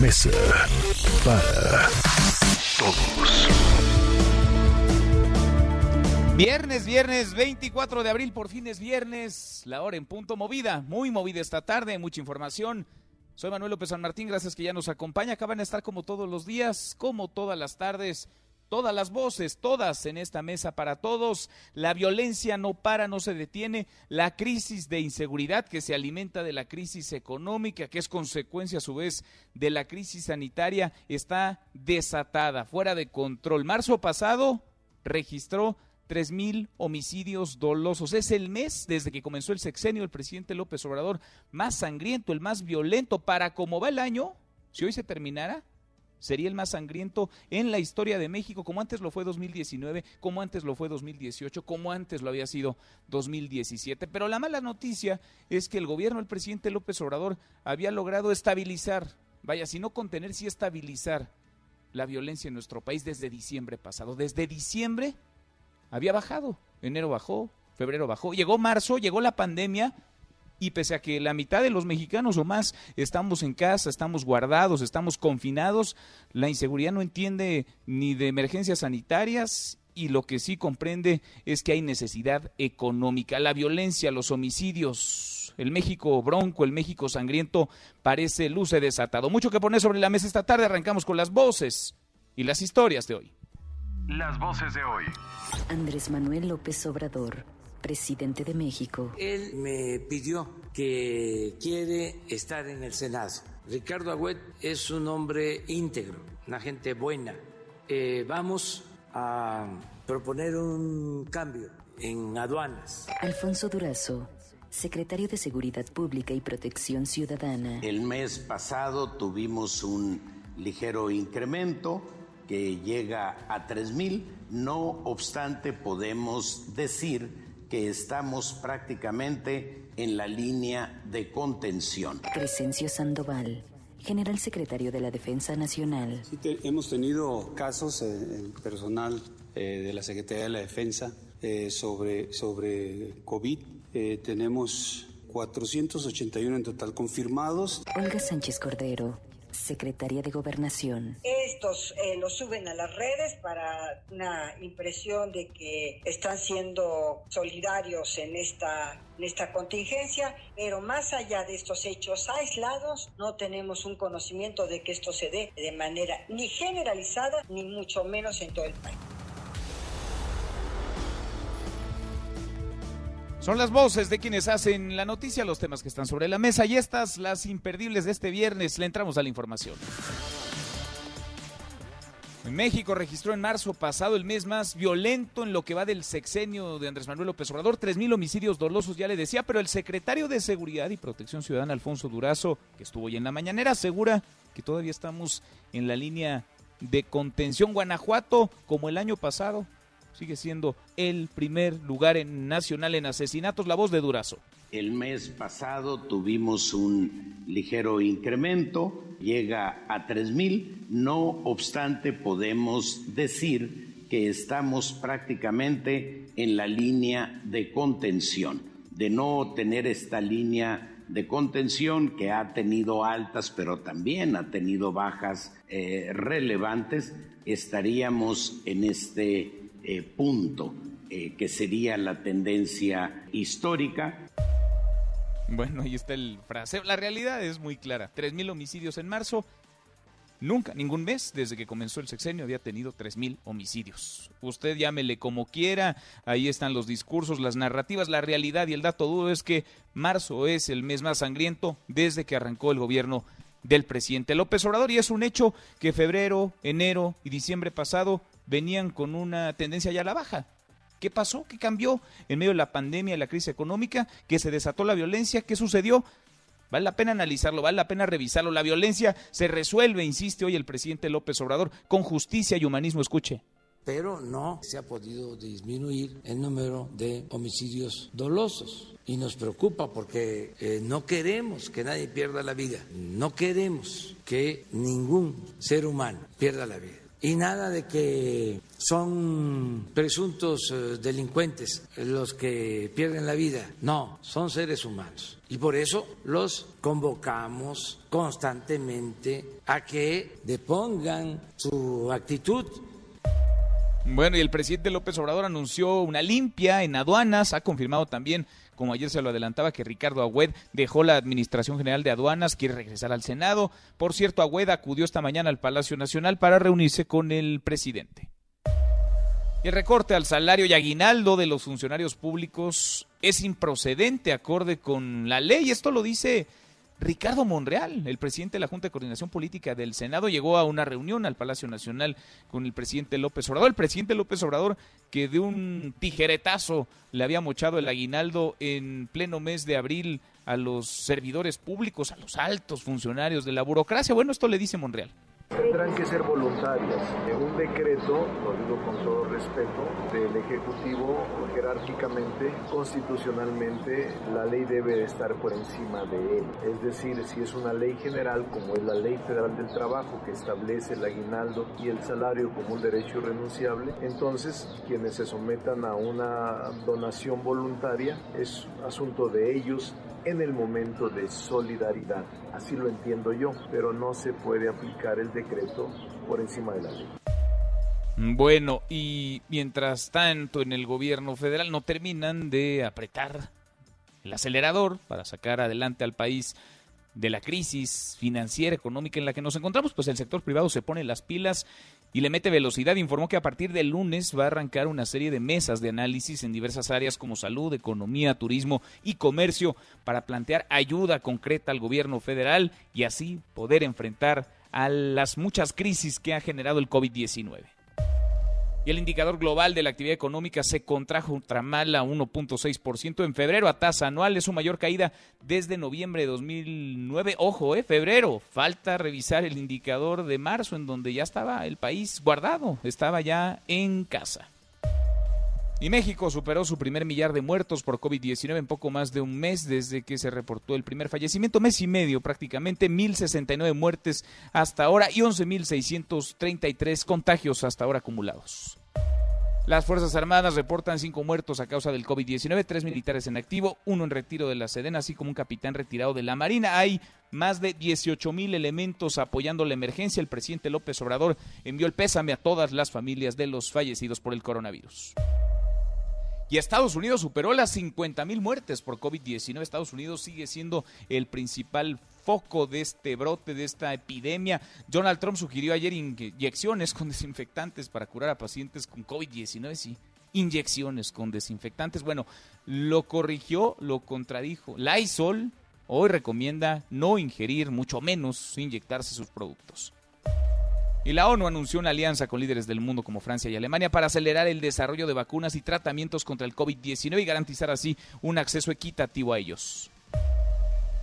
Mesa para Todos. Viernes, viernes 24 de abril, por fin es viernes, la hora en punto movida, muy movida esta tarde, mucha información. Soy Manuel López San Martín, gracias que ya nos acompaña. Acaban de estar como todos los días, como todas las tardes, todas las voces, todas en esta mesa para todos. La violencia no para, no se detiene. La crisis de inseguridad que se alimenta de la crisis económica, que es consecuencia a su vez de la crisis sanitaria, está desatada, fuera de control. Marzo pasado registró tres mil homicidios dolosos. Es el mes desde que comenzó el sexenio del presidente López Obrador más sangriento, el más violento. Para cómo va el año, si hoy se terminara, sería el más sangriento en la historia de México, como antes lo fue 2019, como antes lo fue 2018, como antes lo había sido 2017. Pero la mala noticia es que el gobierno del presidente López Obrador había logrado estabilizar, vaya, si no contener, sí estabilizar la violencia en nuestro país desde diciembre pasado. Desde diciembre había bajado. Enero bajó, febrero bajó, llegó marzo, llegó la pandemia y pese a que la mitad de los mexicanos o más estamos en casa, estamos guardados, estamos confinados, la inseguridad no entiende ni de emergencias sanitarias y lo que sí comprende es que hay necesidad económica. La violencia, los homicidios, el México bronco, el México sangriento parece luce desatado. Mucho que poner sobre la mesa esta tarde, arrancamos con las voces y las historias de hoy. Las voces de hoy. Andrés Manuel López Obrador, presidente de México. Él me pidió que quiere estar en el Senado. Ricardo Agüet es un hombre íntegro, una gente buena. Eh, vamos a proponer un cambio en aduanas. Alfonso Durazo, secretario de Seguridad Pública y Protección Ciudadana. El mes pasado tuvimos un ligero incremento que llega a 3 mil. No obstante, podemos decir que estamos prácticamente en la línea de contención. Crescencio Sandoval, general secretario de la Defensa Nacional. Sí, te- hemos tenido casos en el personal eh, de la Secretaría de la Defensa eh, sobre, sobre COVID. Eh, tenemos 481 en total confirmados. Olga Sánchez Cordero, secretaria de Gobernación. Estos eh, los suben a las redes para una impresión de que están siendo solidarios en esta, en esta contingencia, pero más allá de estos hechos aislados, no tenemos un conocimiento de que esto se dé de manera ni generalizada, ni mucho menos en todo el país. Son las voces de quienes hacen la noticia, los temas que están sobre la mesa y estas, las imperdibles de este viernes. Le entramos a la información. México registró en marzo pasado el mes más violento en lo que va del sexenio de Andrés Manuel López Obrador, 3.000 homicidios dolosos, ya le decía, pero el secretario de Seguridad y Protección Ciudadana, Alfonso Durazo, que estuvo hoy en la mañanera, asegura que todavía estamos en la línea de contención. Guanajuato, como el año pasado, sigue siendo el primer lugar en nacional en asesinatos. La voz de Durazo. El mes pasado tuvimos un ligero incremento, llega a 3 mil. No obstante, podemos decir que estamos prácticamente en la línea de contención. De no tener esta línea de contención que ha tenido altas, pero también ha tenido bajas eh, relevantes, estaríamos en este eh, punto, eh, que sería la tendencia histórica. Bueno, ahí está el fraseo. La realidad es muy clara. 3.000 homicidios en marzo. Nunca, ningún mes desde que comenzó el sexenio había tenido 3.000 homicidios. Usted llámele como quiera, ahí están los discursos, las narrativas, la realidad y el dato duro es que marzo es el mes más sangriento desde que arrancó el gobierno del presidente López Obrador y es un hecho que febrero, enero y diciembre pasado venían con una tendencia ya a la baja. ¿Qué pasó? ¿Qué cambió en medio de la pandemia y la crisis económica? ¿Que se desató la violencia? ¿Qué sucedió? Vale la pena analizarlo, vale la pena revisarlo. La violencia se resuelve, insiste hoy el presidente López Obrador, con justicia y humanismo. Escuche pero no se ha podido disminuir el número de homicidios dolosos. Y nos preocupa porque eh, no queremos que nadie pierda la vida, no queremos que ningún ser humano pierda la vida. Y nada de que son presuntos eh, delincuentes los que pierden la vida. No, son seres humanos. Y por eso los convocamos constantemente a que depongan su actitud bueno, y el presidente López Obrador anunció una limpia en aduanas, ha confirmado también, como ayer se lo adelantaba, que Ricardo Agüed dejó la Administración General de Aduanas, quiere regresar al Senado. Por cierto, Agüed acudió esta mañana al Palacio Nacional para reunirse con el presidente. El recorte al salario y aguinaldo de los funcionarios públicos es improcedente acorde con la ley. Esto lo dice Ricardo Monreal, el presidente de la Junta de Coordinación Política del Senado, llegó a una reunión al Palacio Nacional con el presidente López Obrador. El presidente López Obrador, que de un tijeretazo le había mochado el aguinaldo en pleno mes de abril a los servidores públicos, a los altos funcionarios de la burocracia. Bueno, esto le dice Monreal tendrán que ser voluntarias. Un decreto, lo digo con todo respeto, del Ejecutivo, jerárquicamente, constitucionalmente, la ley debe estar por encima de él. Es decir, si es una ley general, como es la Ley Federal del Trabajo, que establece el aguinaldo y el salario como un derecho irrenunciable, entonces quienes se sometan a una donación voluntaria es asunto de ellos en el momento de solidaridad. Así lo entiendo yo, pero no se puede aplicar el decreto por encima de la ley. Bueno, y mientras tanto en el gobierno federal no terminan de apretar el acelerador para sacar adelante al país de la crisis financiera, económica en la que nos encontramos, pues el sector privado se pone las pilas y le mete velocidad. Informó que a partir del lunes va a arrancar una serie de mesas de análisis en diversas áreas como salud, economía, turismo y comercio para plantear ayuda concreta al gobierno federal y así poder enfrentar a las muchas crisis que ha generado el COVID-19 y el indicador global de la actividad económica se contrajo ultramal a 1.6% en febrero a tasa anual, es su mayor caída desde noviembre de 2009. Ojo, eh, febrero, falta revisar el indicador de marzo en donde ya estaba el país guardado, estaba ya en casa. Y México superó su primer millar de muertos por COVID-19 en poco más de un mes desde que se reportó el primer fallecimiento, mes y medio prácticamente, 1.069 muertes hasta ahora y 11.633 contagios hasta ahora acumulados. Las Fuerzas Armadas reportan cinco muertos a causa del COVID-19, tres militares en activo, uno en retiro de la Sedena, así como un capitán retirado de la Marina. Hay más de 18 mil elementos apoyando la emergencia. El presidente López Obrador envió el pésame a todas las familias de los fallecidos por el coronavirus. Y Estados Unidos superó las 50 mil muertes por COVID-19. Estados Unidos sigue siendo el principal foco de este brote, de esta epidemia. Donald Trump sugirió ayer inyecciones con desinfectantes para curar a pacientes con COVID-19. Sí, inyecciones con desinfectantes. Bueno, lo corrigió, lo contradijo. Lysol hoy recomienda no ingerir, mucho menos inyectarse sus productos. Y la ONU anunció una alianza con líderes del mundo como Francia y Alemania para acelerar el desarrollo de vacunas y tratamientos contra el COVID-19 y garantizar así un acceso equitativo a ellos.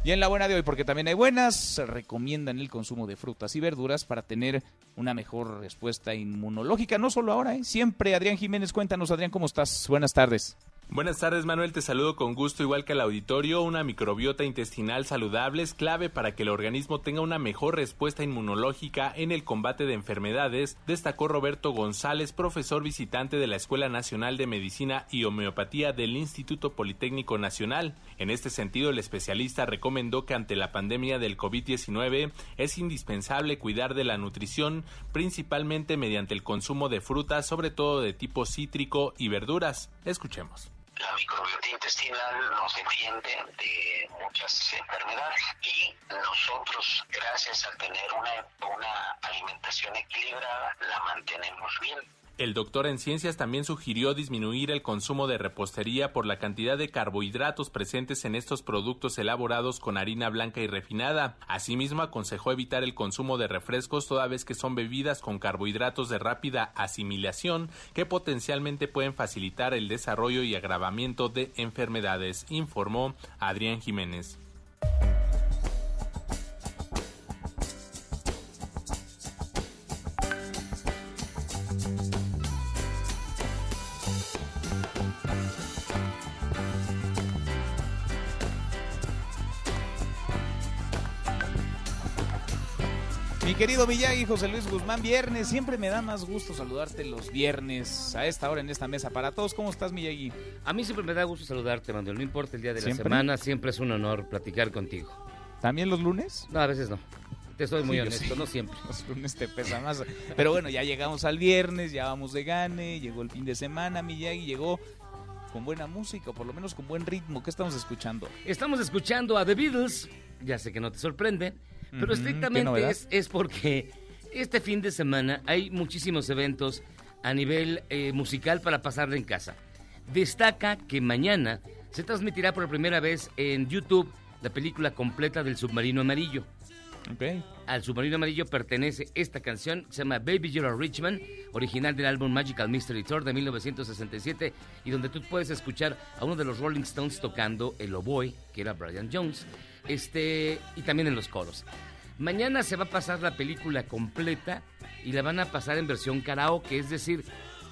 Y en la buena de hoy, porque también hay buenas, recomiendan el consumo de frutas y verduras para tener una mejor respuesta inmunológica, no solo ahora, ¿eh? siempre. Adrián Jiménez, cuéntanos, Adrián, ¿cómo estás? Buenas tardes. Buenas tardes Manuel, te saludo con gusto igual que al auditorio. Una microbiota intestinal saludable es clave para que el organismo tenga una mejor respuesta inmunológica en el combate de enfermedades, destacó Roberto González, profesor visitante de la Escuela Nacional de Medicina y Homeopatía del Instituto Politécnico Nacional. En este sentido, el especialista recomendó que ante la pandemia del COVID-19 es indispensable cuidar de la nutrición, principalmente mediante el consumo de frutas, sobre todo de tipo cítrico y verduras. Escuchemos la microbiota intestinal nos defiende de muchas enfermedades y nosotros gracias a tener una, una alimentación equilibrada la mantenemos bien. El doctor en ciencias también sugirió disminuir el consumo de repostería por la cantidad de carbohidratos presentes en estos productos elaborados con harina blanca y refinada. Asimismo, aconsejó evitar el consumo de refrescos toda vez que son bebidas con carbohidratos de rápida asimilación que potencialmente pueden facilitar el desarrollo y agravamiento de enfermedades, informó Adrián Jiménez. Mi querido Miyagi, José Luis Guzmán, viernes. Siempre me da más gusto saludarte los viernes a esta hora en esta mesa para todos. ¿Cómo estás, Miyagi? A mí siempre me da gusto saludarte, Manuel. No importa el día de la semana, siempre es un honor platicar contigo. ¿También los lunes? No, a veces no. Te soy muy Sí, honesto, sí. no siempre. Los lunes te pesa más. Pero bueno, ya llegamos al viernes, ya vamos de gane, llegó el fin de semana, Miyagi llegó con buena música, o por lo menos con buen ritmo. ¿Qué estamos escuchando? Estamos escuchando a The Beatles. Ya sé que no te sorprende, pero Ujú, ¿qué estrictamente es, es porque este fin de semana hay muchísimos eventos a nivel eh, musical para pasarla en casa. Destaca que mañana se transmitirá por primera vez en YouTube la película completa del Submarino Amarillo. Al Submarino Amarillo pertenece esta canción, se llama Baby You're a Rich Man, original del álbum Magical Mystery Tour de 1967, y donde tú puedes escuchar a uno de los Rolling Stones tocando el oboe, que era Brian Jones, este, y también en los coros. Mañana se va a pasar la película completa y la van a pasar en versión karaoke, es decir,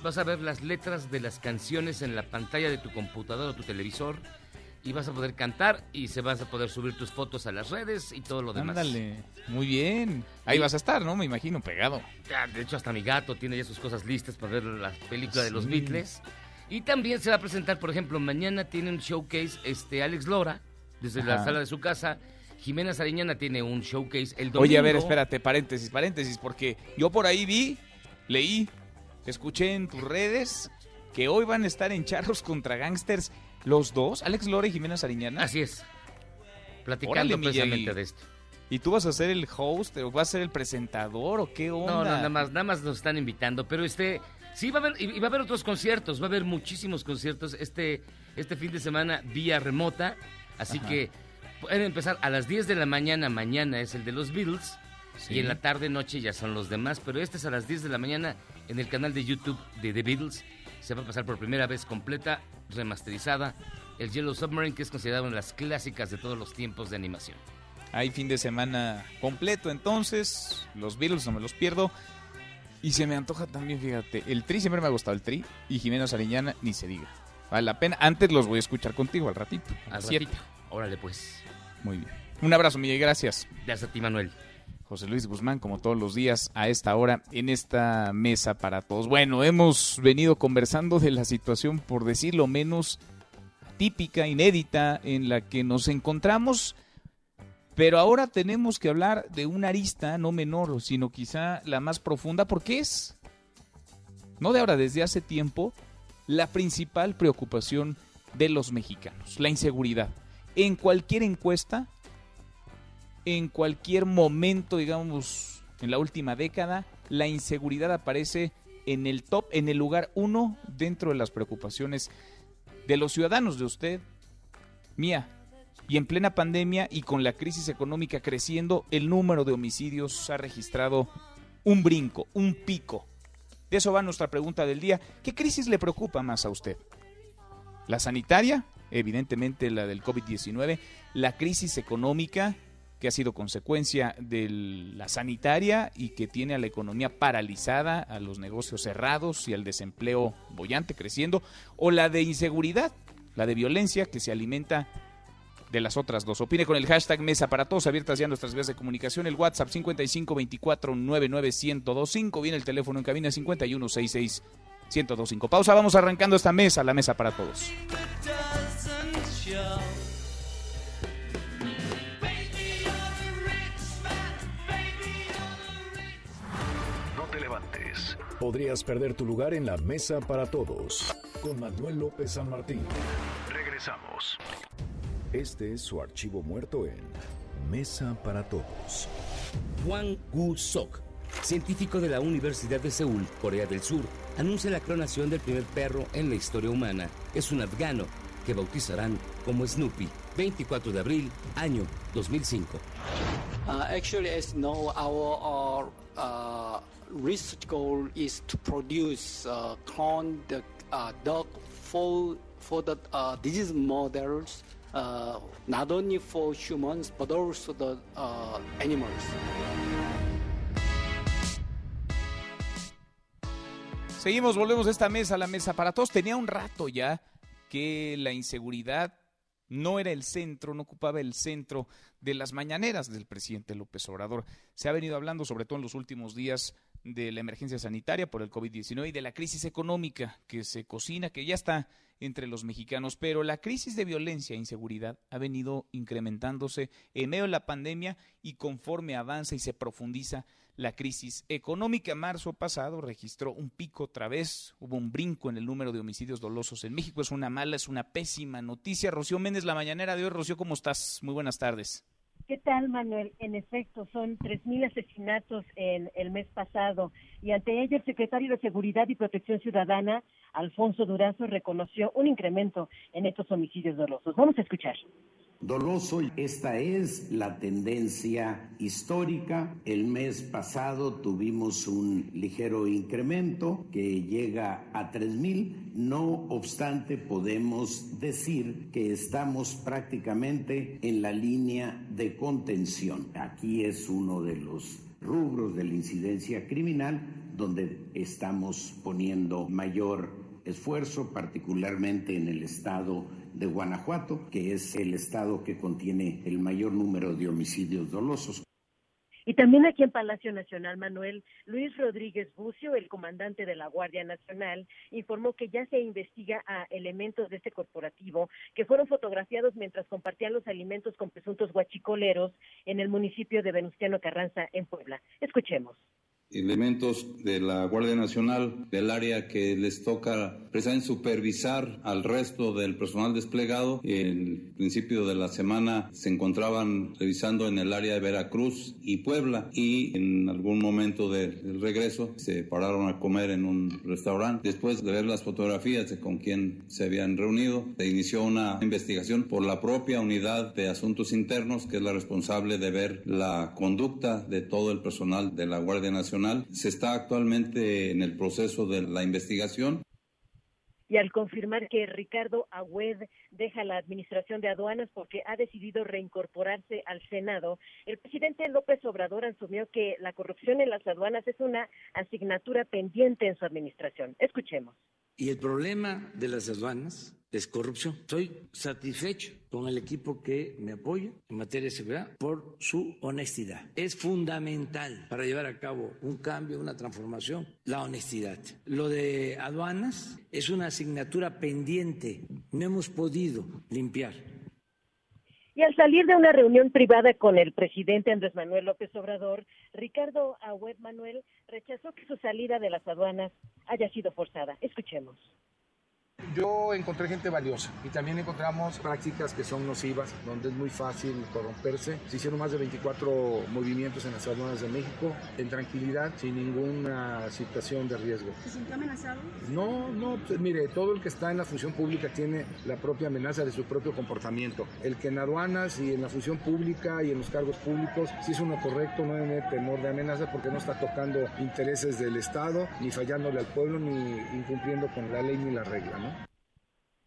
vas a ver las letras de las canciones en la pantalla de tu computadora o tu televisor y vas a poder cantar y se vas a poder subir tus fotos a las redes y todo lo demás. Ándale, muy bien. Ahí Y- vas a estar, ¿no? Me imagino, pegado. Ya, de hecho, hasta mi gato tiene ya sus cosas listas para ver la película de los. Beatles. Y también se va a presentar, por ejemplo, mañana tiene un showcase este Alex Lora, desde la sala de su casa. Jimena Sariñana tiene un showcase el domingo. Oye, a ver, espérate, paréntesis, paréntesis, porque yo por ahí vi, leí, escuché en tus redes que hoy van a estar en Charros contra Gangsters los dos, Alex Lora y Jimena Sariñana. Así es. Platicando Órale, precisamente de esto. ¿Y tú vas a ser el host o vas a ser el presentador o qué onda? No, no, nada más, nada más nos están invitando, pero este, sí va a haber, y va a haber otros conciertos, va a haber muchísimos conciertos este, este fin de semana vía remota, así Ajá. que pueden empezar a las 10 de la mañana, mañana es el de los Beatles, Sí. y en la tarde noche ya son los demás, pero este es a las 10 de la mañana en el canal de YouTube de The Beatles, se va a pasar por primera vez completa, remasterizada, el Yellow Submarine, que es considerado una de las clásicas de todos los tiempos de animación. Hay fin de semana completo, entonces, los Beatles no me los pierdo. Y se me antoja también, fíjate, el Tri siempre me ha gustado el Tri y Jimena Sariñana ni se diga. Vale la pena. Antes los voy a escuchar contigo al ratito. Al siete. ratito. Órale pues. Muy bien. Un abrazo, Miguel, gracias. Gracias a ti, Manuel. José Luis Guzmán, como todos los días, a esta hora, en esta mesa para todos. Bueno, hemos venido conversando de la situación, por decirlo menos, típica, inédita, en la que nos encontramos, pero ahora tenemos que hablar de una arista no menor, sino quizá la más profunda, porque es, no de ahora, desde hace tiempo, la principal preocupación de los mexicanos, la inseguridad. En cualquier encuesta, en cualquier momento, digamos, en la última década, la inseguridad aparece en el top, en el lugar uno dentro de las preocupaciones de los ciudadanos, de usted, mía. Y en plena pandemia y con la crisis económica creciendo, el número de homicidios ha registrado un brinco, un pico. De eso va nuestra pregunta del día. ¿Qué crisis le preocupa más a usted? ¿La sanitaria? Evidentemente la del COVID-19. ¿La crisis económica? que ha sido consecuencia de la sanitaria y que tiene a la economía paralizada, a los negocios cerrados y al desempleo bollante creciendo, o la de inseguridad, la de violencia que se alimenta de las otras dos. Opine con el hashtag Mesa para Todos, abiertas ya nuestras vías de comunicación, el WhatsApp 5524-99125, viene el teléfono en cabina 5166-1025. Pausa, vamos arrancando esta mesa, la Mesa para Todos. No te levantes. Podrías perder tu lugar en la mesa para todos. Con Manuel López San Martín. Regresamos. Este es su archivo muerto en Mesa para Todos. Juan Gu Sok, científico de la Universidad de Seúl, Corea del Sur, anuncia la clonación del primer perro en la historia humana. Es un afgano que bautizarán como Snoopy. 24 de abril, año 2005. Uh, actually, as you know, our uh, uh, research goal is to produce uh, clone the uh, dog for for the uh, disease models, uh, not only for humans but also the animals. Seguimos, volvemos a esta mesa, la mesa para todos. Tenía un rato ya que la inseguridad no era el centro, no ocupaba el centro de las mañaneras del presidente López Obrador. Se ha venido hablando, sobre todo en los últimos días, de la emergencia sanitaria por el COVID-19 y de la crisis económica que se cocina, que ya está entre los mexicanos, pero la crisis de violencia e inseguridad ha venido incrementándose en medio de la pandemia y conforme avanza y se profundiza la crisis económica. Marzo pasado registró un pico otra vez, hubo un brinco en el número de homicidios dolosos en México. Es una mala, es una pésima noticia. Rocío Méndez, la mañanera de hoy. Rocío, ¿cómo estás? Muy buenas tardes. ¿Qué tal, Manuel? En efecto, son 3.000 asesinatos en el mes pasado y ante ello el secretario de Seguridad y Protección Ciudadana, Alfonso Durazo, reconoció un incremento en estos homicidios dolosos. Vamos a escuchar doloso. Esta es la tendencia histórica. El mes pasado tuvimos un ligero incremento que llega a 3.000. No obstante, podemos decir que estamos prácticamente en la línea de contención. Aquí es uno de los rubros de la incidencia criminal donde estamos poniendo mayor esfuerzo, particularmente en el estado de Guanajuato, que es el estado que contiene el mayor número de homicidios dolosos. Y también aquí en Palacio Nacional, Manuel, Luis Rodríguez Bucio, el comandante de la Guardia Nacional, informó que ya se investiga a elementos de este corporativo que fueron fotografiados mientras compartían los alimentos con presuntos guachicoleros en el municipio de Venustiano Carranza, en Puebla. Escuchemos elementos de la Guardia Nacional, del área que les toca precisamente supervisar al resto del personal desplegado. El principio de la semana se encontraban revisando en el área de Veracruz y Puebla y en algún momento del regreso se pararon a comer en un restaurante. Después de ver las fotografías de con quién se habían reunido, se inició una investigación por la propia unidad de asuntos internos que es la responsable de ver la conducta de todo el personal de la Guardia Nacional se está actualmente en el proceso de la investigación. Y al confirmar que Ricardo Agüed deja la administración de aduanas porque ha decidido reincorporarse al Senado, el presidente López Obrador asumió que la corrupción en las aduanas es una asignatura pendiente en su administración. Escuchemos. Y el problema de las aduanas es corrupción. Estoy satisfecho con el equipo que me apoya en materia de seguridad por su honestidad. Es fundamental para llevar a cabo un cambio, una transformación, la honestidad. Lo de aduanas es una asignatura pendiente. No hemos podido limpiar y al salir de una reunión privada con el presidente Andrés Manuel López Obrador, Ricardo Agüed Manuel rechazó que su salida de las aduanas haya sido forzada. Escuchemos. Yo encontré gente valiosa y también encontramos prácticas que son nocivas, donde es muy fácil corromperse. Se hicieron más de 24 movimientos en las aduanas de México en tranquilidad, sin ninguna situación de riesgo. ¿Se sintió amenazado? No, no, pues, mire, todo el que está en la función pública tiene la propia amenaza de su propio comportamiento. El que en aduanas y en la función pública y en los cargos públicos, si es uno correcto, no tiene temor de amenaza porque no está tocando intereses del Estado, ni fallándole al pueblo, ni incumpliendo con la ley ni la regla, ¿no?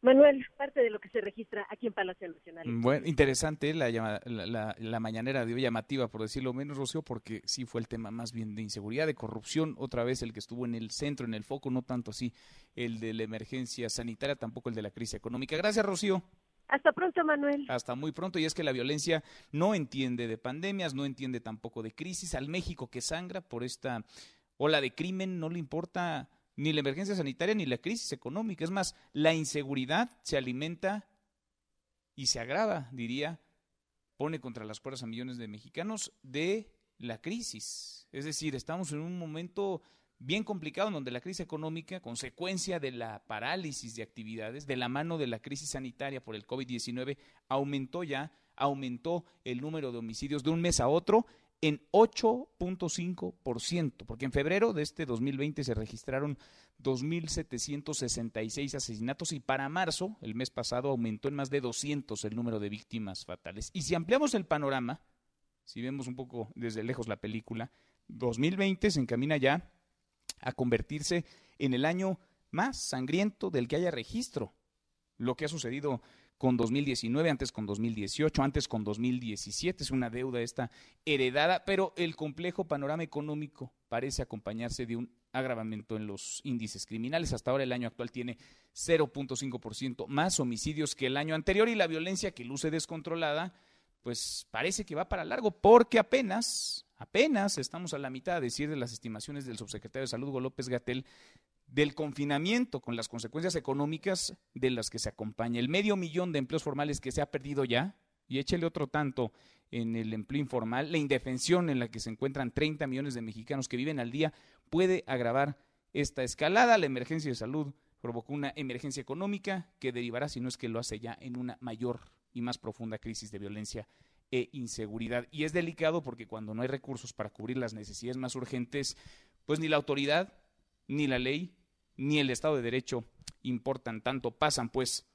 Manuel, parte de lo que se registra aquí en Palacio Nacional. Bueno, interesante la, la, la, mañanera de hoy, llamativa por decirlo menos, Rocío, porque sí fue el tema más bien de inseguridad, de corrupción, otra vez el que estuvo en el centro, en el foco, no tanto así el de la emergencia sanitaria, tampoco el de la crisis económica. Gracias, Rocío. Hasta pronto, Manuel. Hasta muy pronto. Y es que la violencia no entiende de pandemias, no entiende tampoco de crisis. Al México que sangra por esta ola de crimen no le importa ni la emergencia sanitaria ni la crisis económica. Es más, la inseguridad se alimenta y se agrava, diría, pone contra las cuerdas a millones de mexicanos de la crisis. Es decir, estamos en un momento bien complicado en donde la crisis económica, consecuencia de la parálisis de actividades, de la mano de la crisis sanitaria por el COVID-19, aumentó ya, aumentó el número de homicidios de un mes a otro en 8.5%, porque en febrero de este 2020 se registraron 2.766 asesinatos y para marzo, el mes pasado, aumentó en más de 200 el número de víctimas fatales. Y si ampliamos el panorama, si vemos un poco desde lejos la película, 2020 se encamina ya a convertirse en el año más sangriento del que haya registro. Lo que ha sucedido con 2019, antes con 2018, antes con 2017. Es una deuda esta heredada, pero el complejo panorama económico parece acompañarse de un agravamiento en los índices criminales. Hasta ahora el año actual tiene 0.5% más homicidios que el año anterior y la violencia que luce descontrolada, pues parece que va para largo porque apenas, apenas estamos a la mitad, a decir de las estimaciones del subsecretario de Salud, López Gatel, del confinamiento con las consecuencias económicas de las que se acompaña. El medio millón de empleos formales que se ha perdido ya, y échele otro tanto en el empleo informal, la indefensión en la que se encuentran 30 millones de mexicanos que viven al día, puede agravar esta escalada. La emergencia de salud provocó una emergencia económica que derivará, si no es que lo hace ya, en una mayor y más profunda crisis de violencia e inseguridad. Y es delicado porque cuando no hay recursos para cubrir las necesidades más urgentes, pues ni la autoridad, ni la ley, ni el Estado de Derecho importan tanto, pasan pues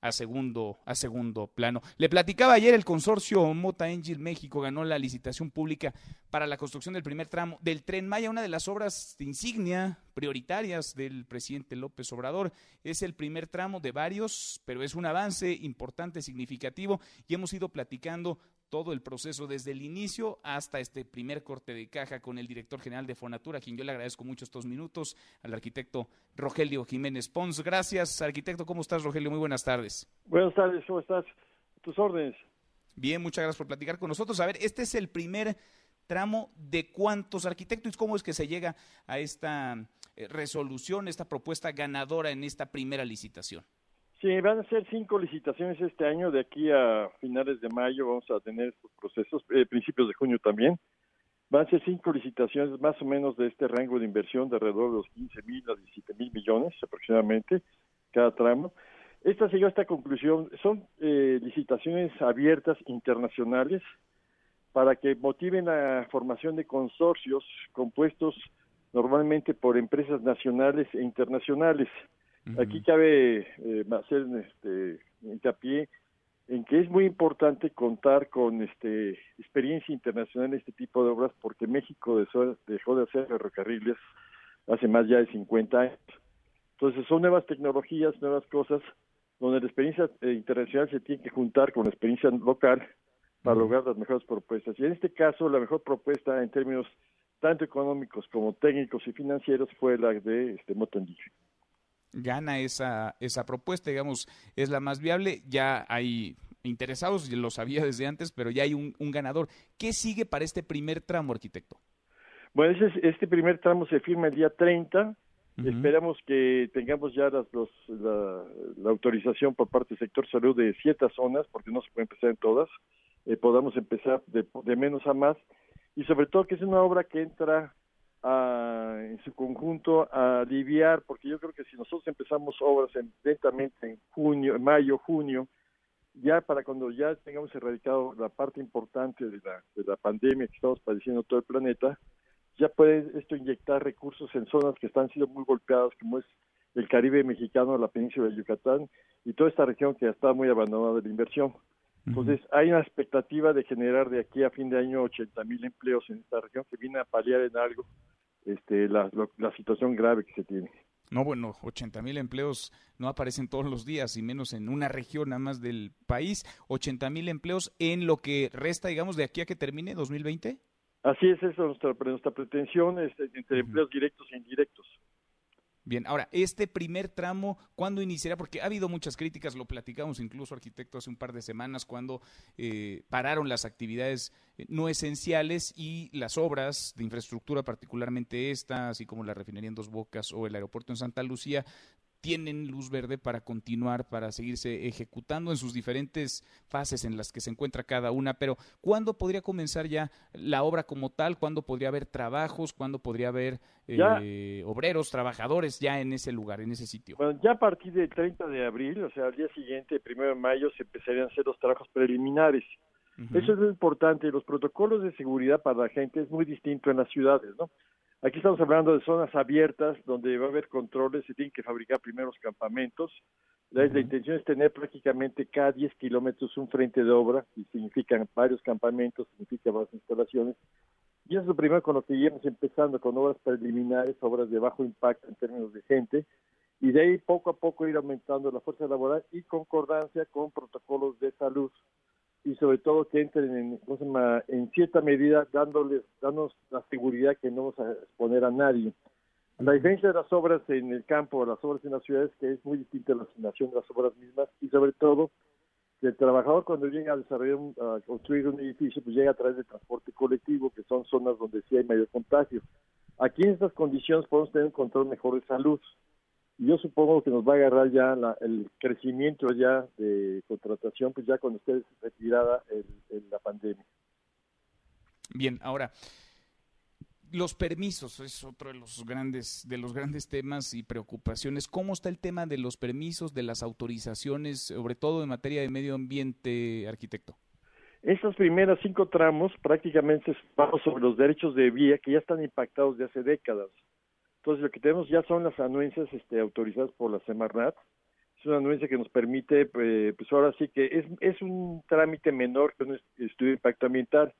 a segundo, a segundo plano. Le platicaba ayer el consorcio Mota Engine México ganó la licitación pública para la construcción del primer tramo del Tren Maya, una de las obras de insignia prioritarias del presidente López Obrador. Es el primer tramo de varios, pero es un avance importante, significativo y hemos ido platicando todo el proceso desde el inicio hasta este primer corte de caja con el director general de Fonatura, a quien yo le agradezco mucho estos minutos, al arquitecto Rogelio Jiménez Pons. Gracias, arquitecto. ¿Cómo estás, Rogelio? Muy buenas tardes. Buenas tardes, ¿cómo estás? Tus órdenes. Bien, muchas gracias por platicar con nosotros. A ver, este es el primer tramo de cuántos arquitectos, ¿cómo es que se llega a esta eh, resolución, esta propuesta ganadora en esta primera licitación? Sí, van a ser cinco licitaciones este año, de aquí a finales de mayo vamos a tener estos procesos, eh, principios de junio también. Van a ser cinco licitaciones más o menos de este rango de inversión de alrededor de los 15 mil a 17 mil millones aproximadamente cada tramo. Esta llegó a esta conclusión, son eh, licitaciones abiertas internacionales para que motiven la formación de consorcios compuestos normalmente por empresas nacionales e internacionales. Aquí cabe eh, hacer este, hincapié en que es muy importante contar con este experiencia internacional en este tipo de obras porque México dejó de hacer ferrocarriles hace más ya de 50 años. Entonces son nuevas tecnologías, nuevas cosas, donde la experiencia eh, internacional se tiene que juntar con la experiencia local para lograr las mejores propuestas. Y en este caso, la mejor propuesta en términos tanto económicos como técnicos y financieros fue la de este Motendije gana esa, esa propuesta, digamos, es la más viable. Ya hay interesados, lo sabía desde antes, pero ya hay un, ganador. ¿Qué sigue para este primer tramo, arquitecto? Bueno, este primer tramo se firma el día 30. Esperamos que tengamos ya las, los, la, autorización por parte del sector salud de ciertas zonas, porque no se puede empezar en todas. Eh, podamos empezar de, de menos a más. Y sobre todo que es una obra que entra en su conjunto a aliviar, porque yo creo que si nosotros empezamos obras en, lentamente en junio, en mayo, junio, ya para cuando ya tengamos erradicado la parte importante de la, de la pandemia que estamos padeciendo todo el planeta, ya puede esto inyectar recursos en zonas que están siendo muy golpeadas, como es el Caribe mexicano, la península de Yucatán y toda esta región que ya está muy abandonada de la inversión. Entonces, hay una expectativa de generar de aquí a fin de año 80 mil empleos en esta región que viene a paliar en algo este, la, la situación grave que se tiene. No, bueno, 80 mil empleos no aparecen todos los días y menos en una región nada más del país. 80 mil empleos en lo que resta, digamos, de aquí a que termine 2020. Así es, eso nuestra, nuestra pretensión es entre empleos directos e indirectos. Bien, ahora, este primer tramo, ¿cuándo iniciará? Porque ha habido muchas críticas, lo platicamos incluso, arquitecto, hace un par de semanas, cuando eh, pararon las actividades eh, no esenciales y las obras de infraestructura, particularmente esta, así como la refinería en Dos Bocas o el aeropuerto en Santa Lucía, tienen luz verde para continuar, para seguirse ejecutando en sus diferentes fases en las que se encuentra cada una, pero ¿cuándo podría comenzar ya la obra como tal? ¿Cuándo podría haber trabajos? ¿Cuándo podría haber eh, obreros, trabajadores ya en ese lugar, en ese sitio? Bueno, ya a partir del 30 de abril, o sea, al día siguiente, primero de mayo, se empezarían a hacer los trabajos preliminares. Eso es muy importante. Los protocolos de seguridad para la gente es muy distinto en las ciudades, ¿no? Aquí estamos hablando de zonas abiertas donde va a haber controles, se tienen que fabricar primeros campamentos. La, intención es tener prácticamente cada 10 kilómetros un frente de obra, y significan varios campamentos, significa varias instalaciones. Y eso es lo primero con lo que iremos empezando, con obras preliminares, obras de bajo impacto en términos de gente, y de ahí poco a poco ir aumentando la fuerza laboral y concordancia con protocolos de salud y sobre todo que entren en, en cierta medida dándoles, dándonos la seguridad que no vamos a exponer a nadie. La diferencia de las obras en el campo, las obras en las ciudades, que es muy distinta a la asignación de las obras mismas y sobre todo que el trabajador cuando llega a desarrollar, a construir un edificio, pues llega a través del transporte colectivo, que son zonas donde sí hay mayor contagio. Aquí en estas condiciones podemos tener un control mejor de salud. Yo supongo que nos va a agarrar ya el crecimiento ya de contratación, pues ya cuando esté retirada la pandemia. Bien, ahora, los permisos es otro de los grandes de los grandes temas y preocupaciones. ¿Cómo está el tema de los permisos, de las autorizaciones, sobre todo en materia de medio ambiente, arquitecto? Esas primeras cinco tramos prácticamente vamos sobre los derechos de vía que ya están impactados de hace décadas. Entonces lo que tenemos ya son las anuencias este, autorizadas por la Semarnat. Es una anuencia que nos permite, eh, pues ahora sí que es, es un trámite menor que un estudio de impacto ambiental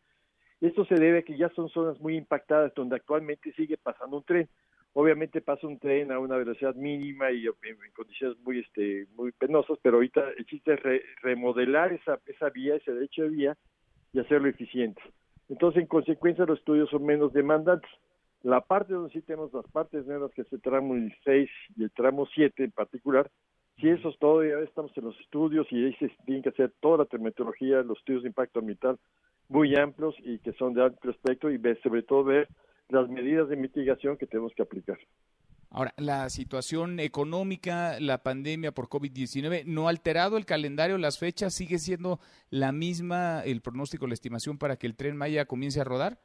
esto se debe a que ya son zonas muy impactadas donde actualmente sigue pasando un tren. Obviamente pasa un tren a una velocidad mínima y en, condiciones muy este muy penosas, pero ahorita existe remodelar esa esa vía, ese derecho de vía y hacerlo eficiente. Entonces, en consecuencia, los estudios son menos demandantes. La parte donde sí tenemos las partes negras, que es el tramo 6 y el tramo 7 en particular, si eso es todo, ya estamos en los estudios y ahí se tienen que hacer toda la termetología, los estudios de impacto ambiental muy amplios y que son de alto espectro y sobre todo ver las medidas de mitigación que tenemos que aplicar. Ahora, la situación económica, la pandemia por COVID-19, ¿no ha alterado el calendario, las fechas? ¿Sigue siendo la misma el pronóstico, la estimación para que el tren Maya comience a rodar?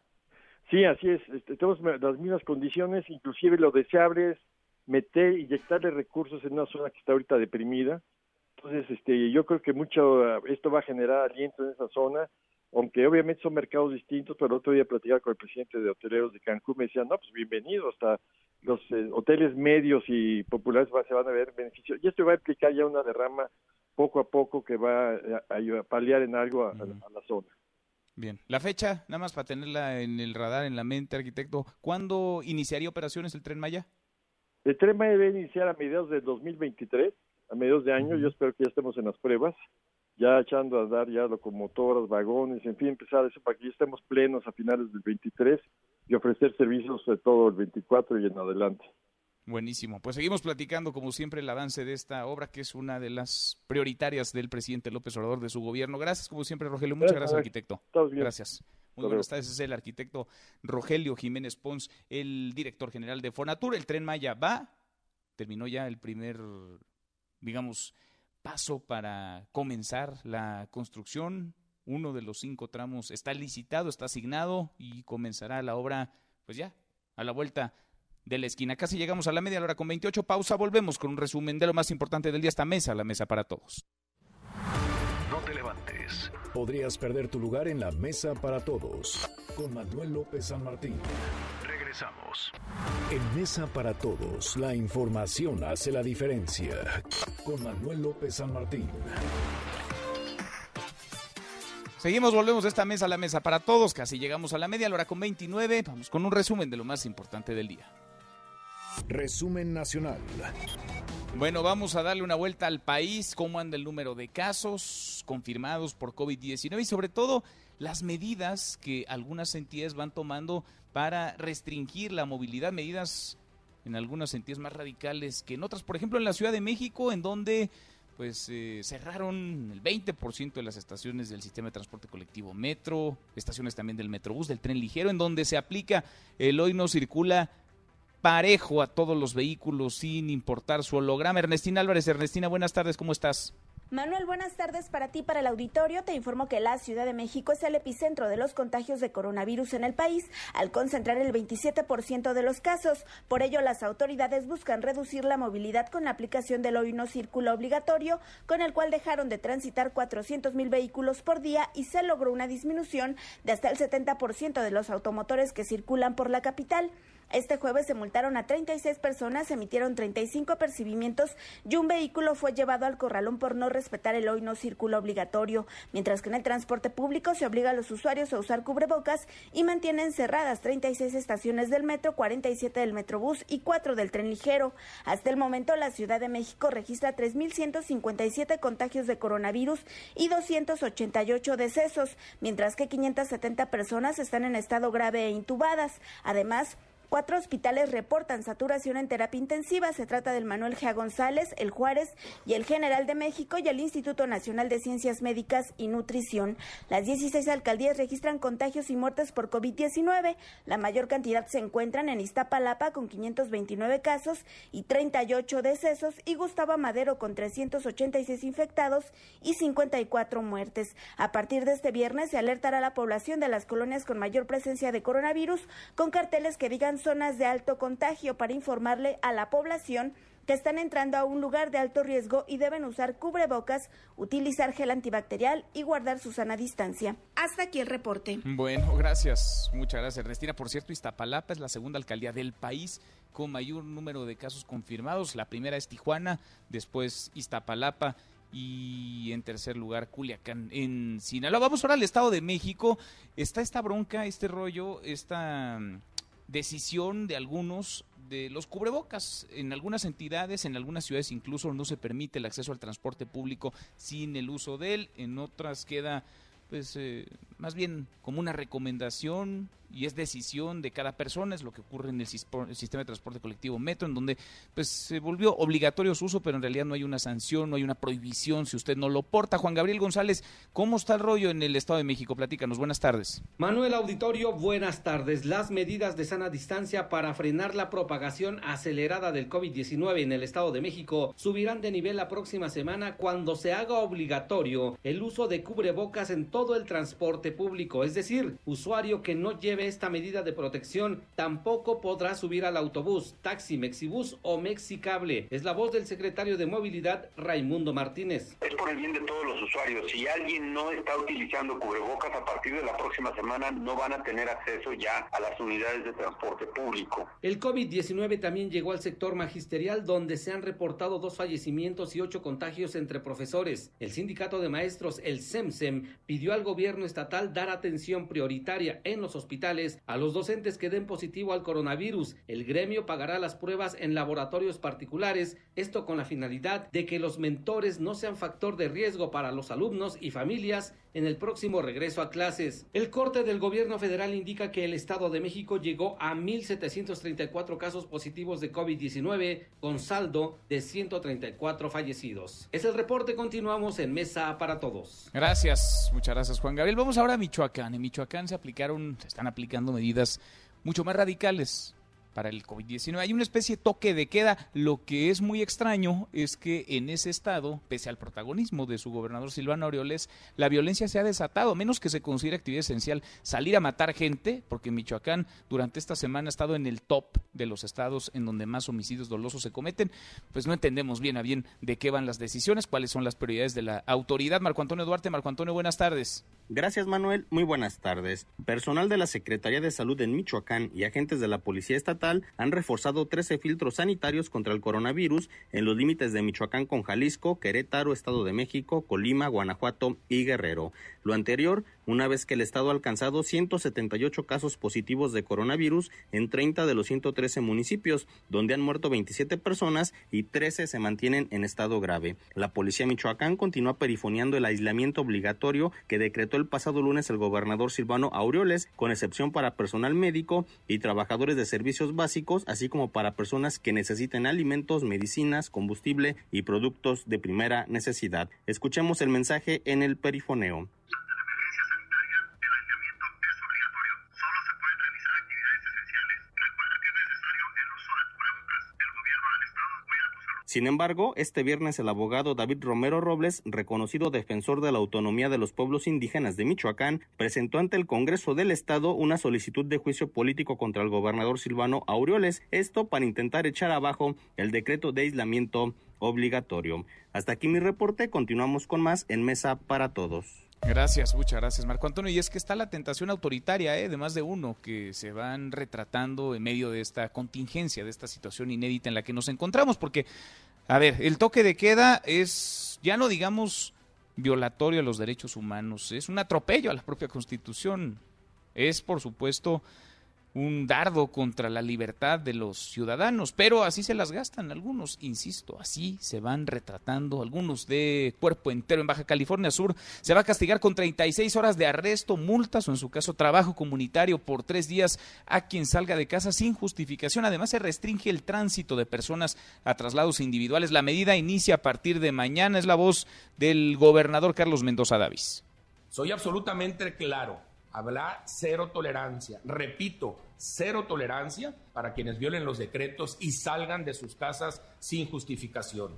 Sí, así es. Este, tenemos las mismas condiciones, inclusive lo deseable es meter, inyectarle recursos en una zona que está ahorita deprimida. Entonces, este, yo creo que mucho esto va a generar aliento en esa zona aunque obviamente son mercados distintos, pero el otro día platicaba con el presidente de hoteleros de Cancún, me decía, no, pues bienvenido, hasta los eh, hoteles medios y populares se van a ver beneficios. Y esto va a implicar ya una derrama poco a poco que va a, paliar en algo a, la zona. Bien, la fecha, nada más para tenerla en el radar, en la mente, arquitecto, ¿cuándo iniciaría operaciones el Tren Maya? El Tren Maya debe iniciar a mediados del 2023, a mediados de año, yo espero que ya estemos en las pruebas ya echando a dar ya locomotoras, vagones, en fin, empezar eso para que ya estemos plenos a finales del 23 y ofrecer servicios de todo el 24 y en adelante. Buenísimo. Pues seguimos platicando, como siempre, el avance de esta obra, que es una de las prioritarias del presidente López Obrador de su gobierno. Gracias, como siempre, Rogelio. Muchas gracias, arquitecto. Gracias. Muy buenas tardes. Es el arquitecto Rogelio Jiménez Pons, el director general de Fonatur. El tren Maya va, terminó ya el primer, digamos, paso para comenzar la construcción. Uno de los cinco tramos está licitado, está asignado y comenzará la obra, pues ya, a la vuelta de la esquina. Casi llegamos a la media hora con 28. Pausa, volvemos con un resumen de lo más importante del día. Esta mesa, la mesa para todos. No te levantes. Podrías perder tu lugar en la mesa para todos. Con Manuel López San Martín. En Mesa para Todos, la información hace la diferencia. Con Manuel López San Martín. Seguimos, volvemos de esta mesa a la mesa para todos. Casi llegamos a la media hora con 29. Vamos con un resumen de lo más importante del día. Resumen nacional. Bueno, vamos a darle una vuelta al país, cómo anda el número de casos confirmados por COVID-19 y sobre todo las medidas que algunas entidades van tomando para restringir la movilidad, medidas en algunas entidades más radicales que en otras, por ejemplo en la Ciudad de México, en donde pues eh, cerraron el 20% de las estaciones del sistema de transporte colectivo metro, estaciones también del metrobús, del tren ligero, en donde se aplica el hoy no circula parejo a todos los vehículos sin importar su holograma. Ernestina Álvarez, Ernestina, buenas tardes, ¿cómo estás? Manuel, buenas tardes para ti, para el auditorio. Te informo que la Ciudad de México es el epicentro de los contagios de coronavirus en el país, al concentrar el 27% de los casos. Por ello, las autoridades buscan reducir la movilidad con la aplicación del hoy no circula obligatorio, con el cual dejaron de transitar 400 mil vehículos por día y se logró una disminución de hasta el 70% de los automotores que circulan por la capital. Este jueves se multaron a 36 personas, se emitieron 35 apercibimientos y un vehículo fue llevado al corralón por no respetar el hoy no circulo obligatorio, mientras que en el transporte público se obliga a los usuarios a usar cubrebocas y mantienen cerradas 36 estaciones del metro, 47 del metrobús y 4 del tren ligero. Hasta el momento la Ciudad de México registra 3.157 contagios de coronavirus y 288 decesos, mientras que 570 personas están en estado grave e intubadas. Además, Cuatro hospitales reportan saturación en terapia intensiva. Se trata del Manuel G. González, el Juárez y el General de México y el Instituto Nacional de Ciencias Médicas y Nutrición. Las 16 alcaldías registran contagios y muertes por COVID-19. La mayor cantidad se encuentran en Iztapalapa con 529 casos y 38 decesos y Gustavo Madero con 386 infectados y 54 muertes. A partir de este viernes se alertará a la población de las colonias con mayor presencia de coronavirus con carteles que digan zonas de alto contagio para informarle a la población que están entrando a un lugar de alto riesgo y deben usar cubrebocas, utilizar gel antibacterial y guardar su sana distancia. Hasta aquí el reporte. Bueno, gracias. Muchas gracias, Ernestina. Por cierto, Iztapalapa es la segunda alcaldía del país con mayor número de casos confirmados. La primera es Tijuana, después Iztapalapa y en tercer lugar Culiacán en Sinaloa. Vamos ahora al Estado de México. Está esta bronca, este rollo, esta decisión de algunos de los cubrebocas. En algunas entidades, en algunas ciudades incluso no se permite el acceso al transporte público sin el uso de él. En otras queda pues eh, más bien como una recomendación y es decisión de cada persona, es lo que ocurre en el, sistema de transporte colectivo Metro, en donde pues se volvió obligatorio su uso, pero en realidad no hay una sanción, no hay una prohibición si usted no lo porta. Juan Gabriel González, ¿cómo está el rollo en el Estado de México? Platícanos, buenas tardes. Manuel Auditorio, buenas tardes. Las medidas de sana distancia para frenar la propagación acelerada del COVID-19 en el Estado de México subirán de nivel la próxima semana cuando se haga obligatorio el uso de cubrebocas en todo el transporte público, es decir, usuario que no lleve esta medida de protección tampoco podrá subir al autobús, taxi, mexibus o mexicable. Es la voz del secretario de Movilidad, Raimundo Martínez. Es por el bien de todos los usuarios. Si alguien no está utilizando cubrebocas, a partir de la próxima semana no van a tener acceso ya a las unidades de transporte público. El COVID-19 también llegó al sector magisterial, donde se han reportado dos fallecimientos y ocho contagios entre profesores. El sindicato de maestros, el SEMSEM, pidió al gobierno estatal dar atención prioritaria en los hospitales a los docentes que den positivo al coronavirus. El gremio pagará las pruebas en laboratorios particulares, esto con la finalidad de que los mentores no sean factor de riesgo para los alumnos y familias en el próximo regreso a clases. El corte del gobierno federal indica que el Estado de México llegó a 1.734 casos positivos de COVID-19 con saldo de 134 fallecidos. Es el reporte, continuamos en Mesa para Todos. Gracias, muchas gracias Juan Gabriel. Vamos ahora a Michoacán. En Michoacán se aplicaron, se están aplicando medidas mucho más radicales para el COVID-19. Hay una especie de toque de queda. Lo que es muy extraño es que en ese estado, pese al protagonismo de su gobernador Silvano Aureoles, la violencia se ha desatado, menos que se considere actividad esencial salir a matar gente, porque Michoacán durante esta semana ha estado en el top de los estados en donde más homicidios dolosos se cometen. Pues no entendemos bien a bien de qué van las decisiones, cuáles son las prioridades de la autoridad. Marco Antonio Duarte, Marco Antonio, buenas tardes. Gracias Manuel, muy buenas tardes. Personal de la Secretaría de Salud en Michoacán y agentes de la Policía Estatal han reforzado 13 filtros sanitarios contra el coronavirus en los límites de Michoacán con Jalisco, Querétaro, Estado de México, Colima, Guanajuato y Guerrero. Lo anterior, una vez que el Estado ha alcanzado 178 casos positivos de coronavirus en 30 de los 113 municipios, donde han muerto 27 personas y 13 se mantienen en estado grave. La policía Michoacán continúa perifoneando el aislamiento obligatorio que decretó el pasado lunes el gobernador Silvano Aureoles, con excepción para personal médico y trabajadores de servicios básicos, así como para personas que necesiten alimentos, medicinas, combustible y productos de primera necesidad. Escuchemos el mensaje en el perifoneo. Sin embargo, este viernes el abogado David Romero Robles, reconocido defensor de la autonomía de los pueblos indígenas de Michoacán, presentó ante el Congreso del Estado una solicitud de juicio político contra el gobernador Silvano Aureoles, esto para intentar echar abajo el decreto de aislamiento obligatorio. Hasta aquí mi reporte, continuamos con más en Mesa para Todos. Gracias, muchas gracias Marco Antonio. Y es que está la tentación autoritaria ¿eh? de más de uno que se van retratando en medio de esta contingencia, de esta situación inédita en la que nos encontramos, porque, a ver, el toque de queda es, ya no digamos violatorio a los derechos humanos, es un atropello a la propia constitución, es por supuesto un dardo contra la libertad de los ciudadanos, pero así se las gastan algunos, insisto, así se van retratando algunos de cuerpo entero en Baja California Sur. Se va a castigar con 36 horas de arresto, multas o en su caso trabajo comunitario por tres días a quien salga de casa sin justificación. Además se restringe el tránsito de personas a traslados individuales. La medida inicia a partir de mañana. Es la voz del gobernador Carlos Mendoza Davis. Soy absolutamente claro Habrá cero tolerancia. Repito, cero tolerancia para quienes violen los decretos y salgan de sus casas sin justificación.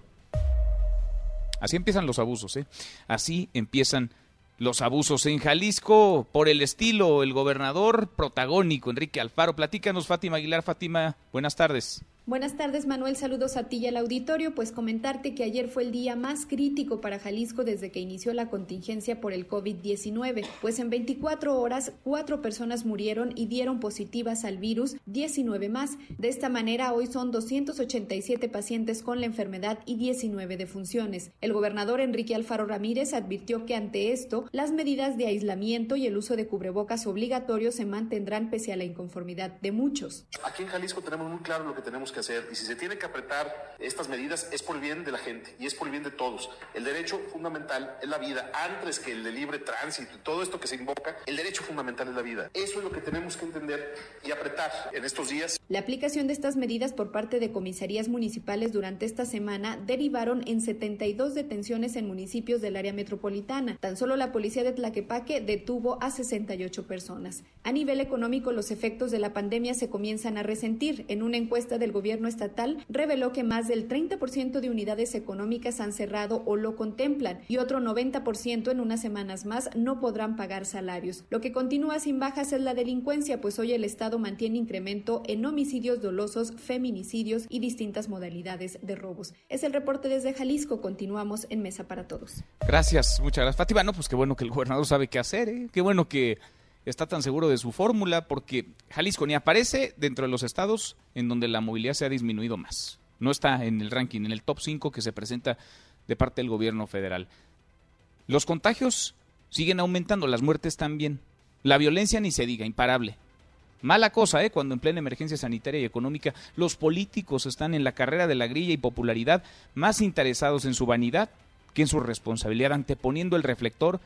Así empiezan los abusos, ¿eh? Así empiezan los abusos en Jalisco por el estilo, el gobernador protagónico, Enrique Alfaro. Platícanos, Fátima Aguilar. Fátima, buenas tardes. Buenas tardes, Manuel. Saludos a ti y al auditorio. Pues comentarte que ayer fue el día más crítico para Jalisco desde que inició la contingencia por el COVID-19, pues en 24 horas cuatro personas murieron y dieron positivas al virus, 19 más. De esta manera, hoy son 287 pacientes con la enfermedad y 19 defunciones. El gobernador Enrique Alfaro Ramírez advirtió que ante esto, las medidas de aislamiento y el uso de cubrebocas obligatorios se mantendrán pese a la inconformidad de muchos. Aquí en Jalisco tenemos muy claro lo que tenemos que hacer y si se tiene que apretar estas medidas es por el bien de la gente y es por el bien de todos. El derecho fundamental es la vida antes que el de libre tránsito y todo esto que se invoca. El derecho fundamental es la vida. Eso es lo que tenemos que entender y apretar en estos días. La aplicación de estas medidas por parte de comisarías municipales durante esta semana derivaron en 72 detenciones en municipios del área metropolitana. Tan solo la policía de Tlaquepaque detuvo a 68 personas. A nivel económico, los efectos de la pandemia se comienzan a resentir. En una encuesta del gobierno gobierno estatal reveló que más del 30% de unidades económicas han cerrado o lo contemplan y otro 90% en unas semanas más no podrán pagar salarios. Lo que continúa sin bajas es la delincuencia, pues hoy el Estado mantiene incremento en homicidios dolosos, feminicidios y distintas modalidades de robos. Es el reporte desde Jalisco. Continuamos en Mesa para Todos. Gracias, muchas gracias. Fátima, no, pues qué bueno que el gobernador sabe qué hacer, ¿eh? qué bueno que está tan seguro de su fórmula porque Jalisco ni aparece dentro de los estados en donde la movilidad se ha disminuido más. No está en el ranking, en el top 5 que se presenta de parte del gobierno federal. Los contagios siguen aumentando, las muertes también. La violencia ni se diga, imparable. Mala cosa, ¿eh? Cuando en plena emergencia sanitaria y económica los políticos están en la carrera de la grilla y popularidad más interesados en su vanidad que en su responsabilidad, anteponiendo el reflector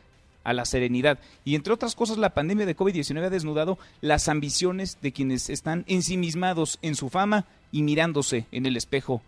a la serenidad. Y entre otras cosas, la pandemia de COVID-19 ha desnudado las ambiciones de quienes están ensimismados en su fama y mirándose en el espejo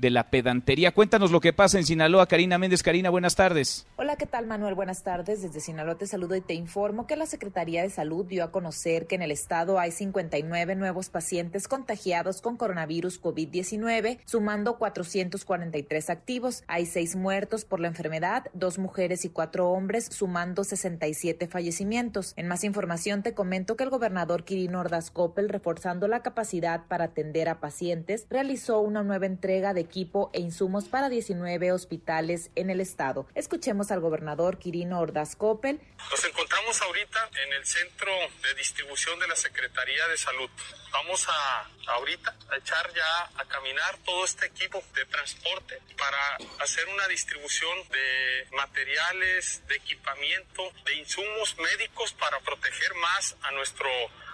de la pedantería. Cuéntanos lo que pasa en Sinaloa. Karina Méndez. Karina, buenas tardes. Hola, ¿qué tal Manuel? Buenas tardes. Desde Sinaloa te saludo y te informo que la Secretaría de Salud dio a conocer que en el estado hay 59 nuevos pacientes contagiados con coronavirus COVID-19, sumando 443 activos. Hay seis muertos por la enfermedad, dos mujeres y cuatro hombres, sumando 67 fallecimientos. En más información te comento que el gobernador Quirino Ordaz Coppel, reforzando la capacidad para atender a pacientes, realizó una nueva entrega de equipo e insumos para 19 hospitales en el estado. Escuchemos al gobernador Quirino Ordaz Coppel. Nos encontramos ahorita en el centro de distribución de la Secretaría de Salud. Vamos a ahorita a echar ya a caminar todo este equipo de transporte para hacer una distribución de materiales, de equipamiento, de insumos médicos para proteger más a nuestro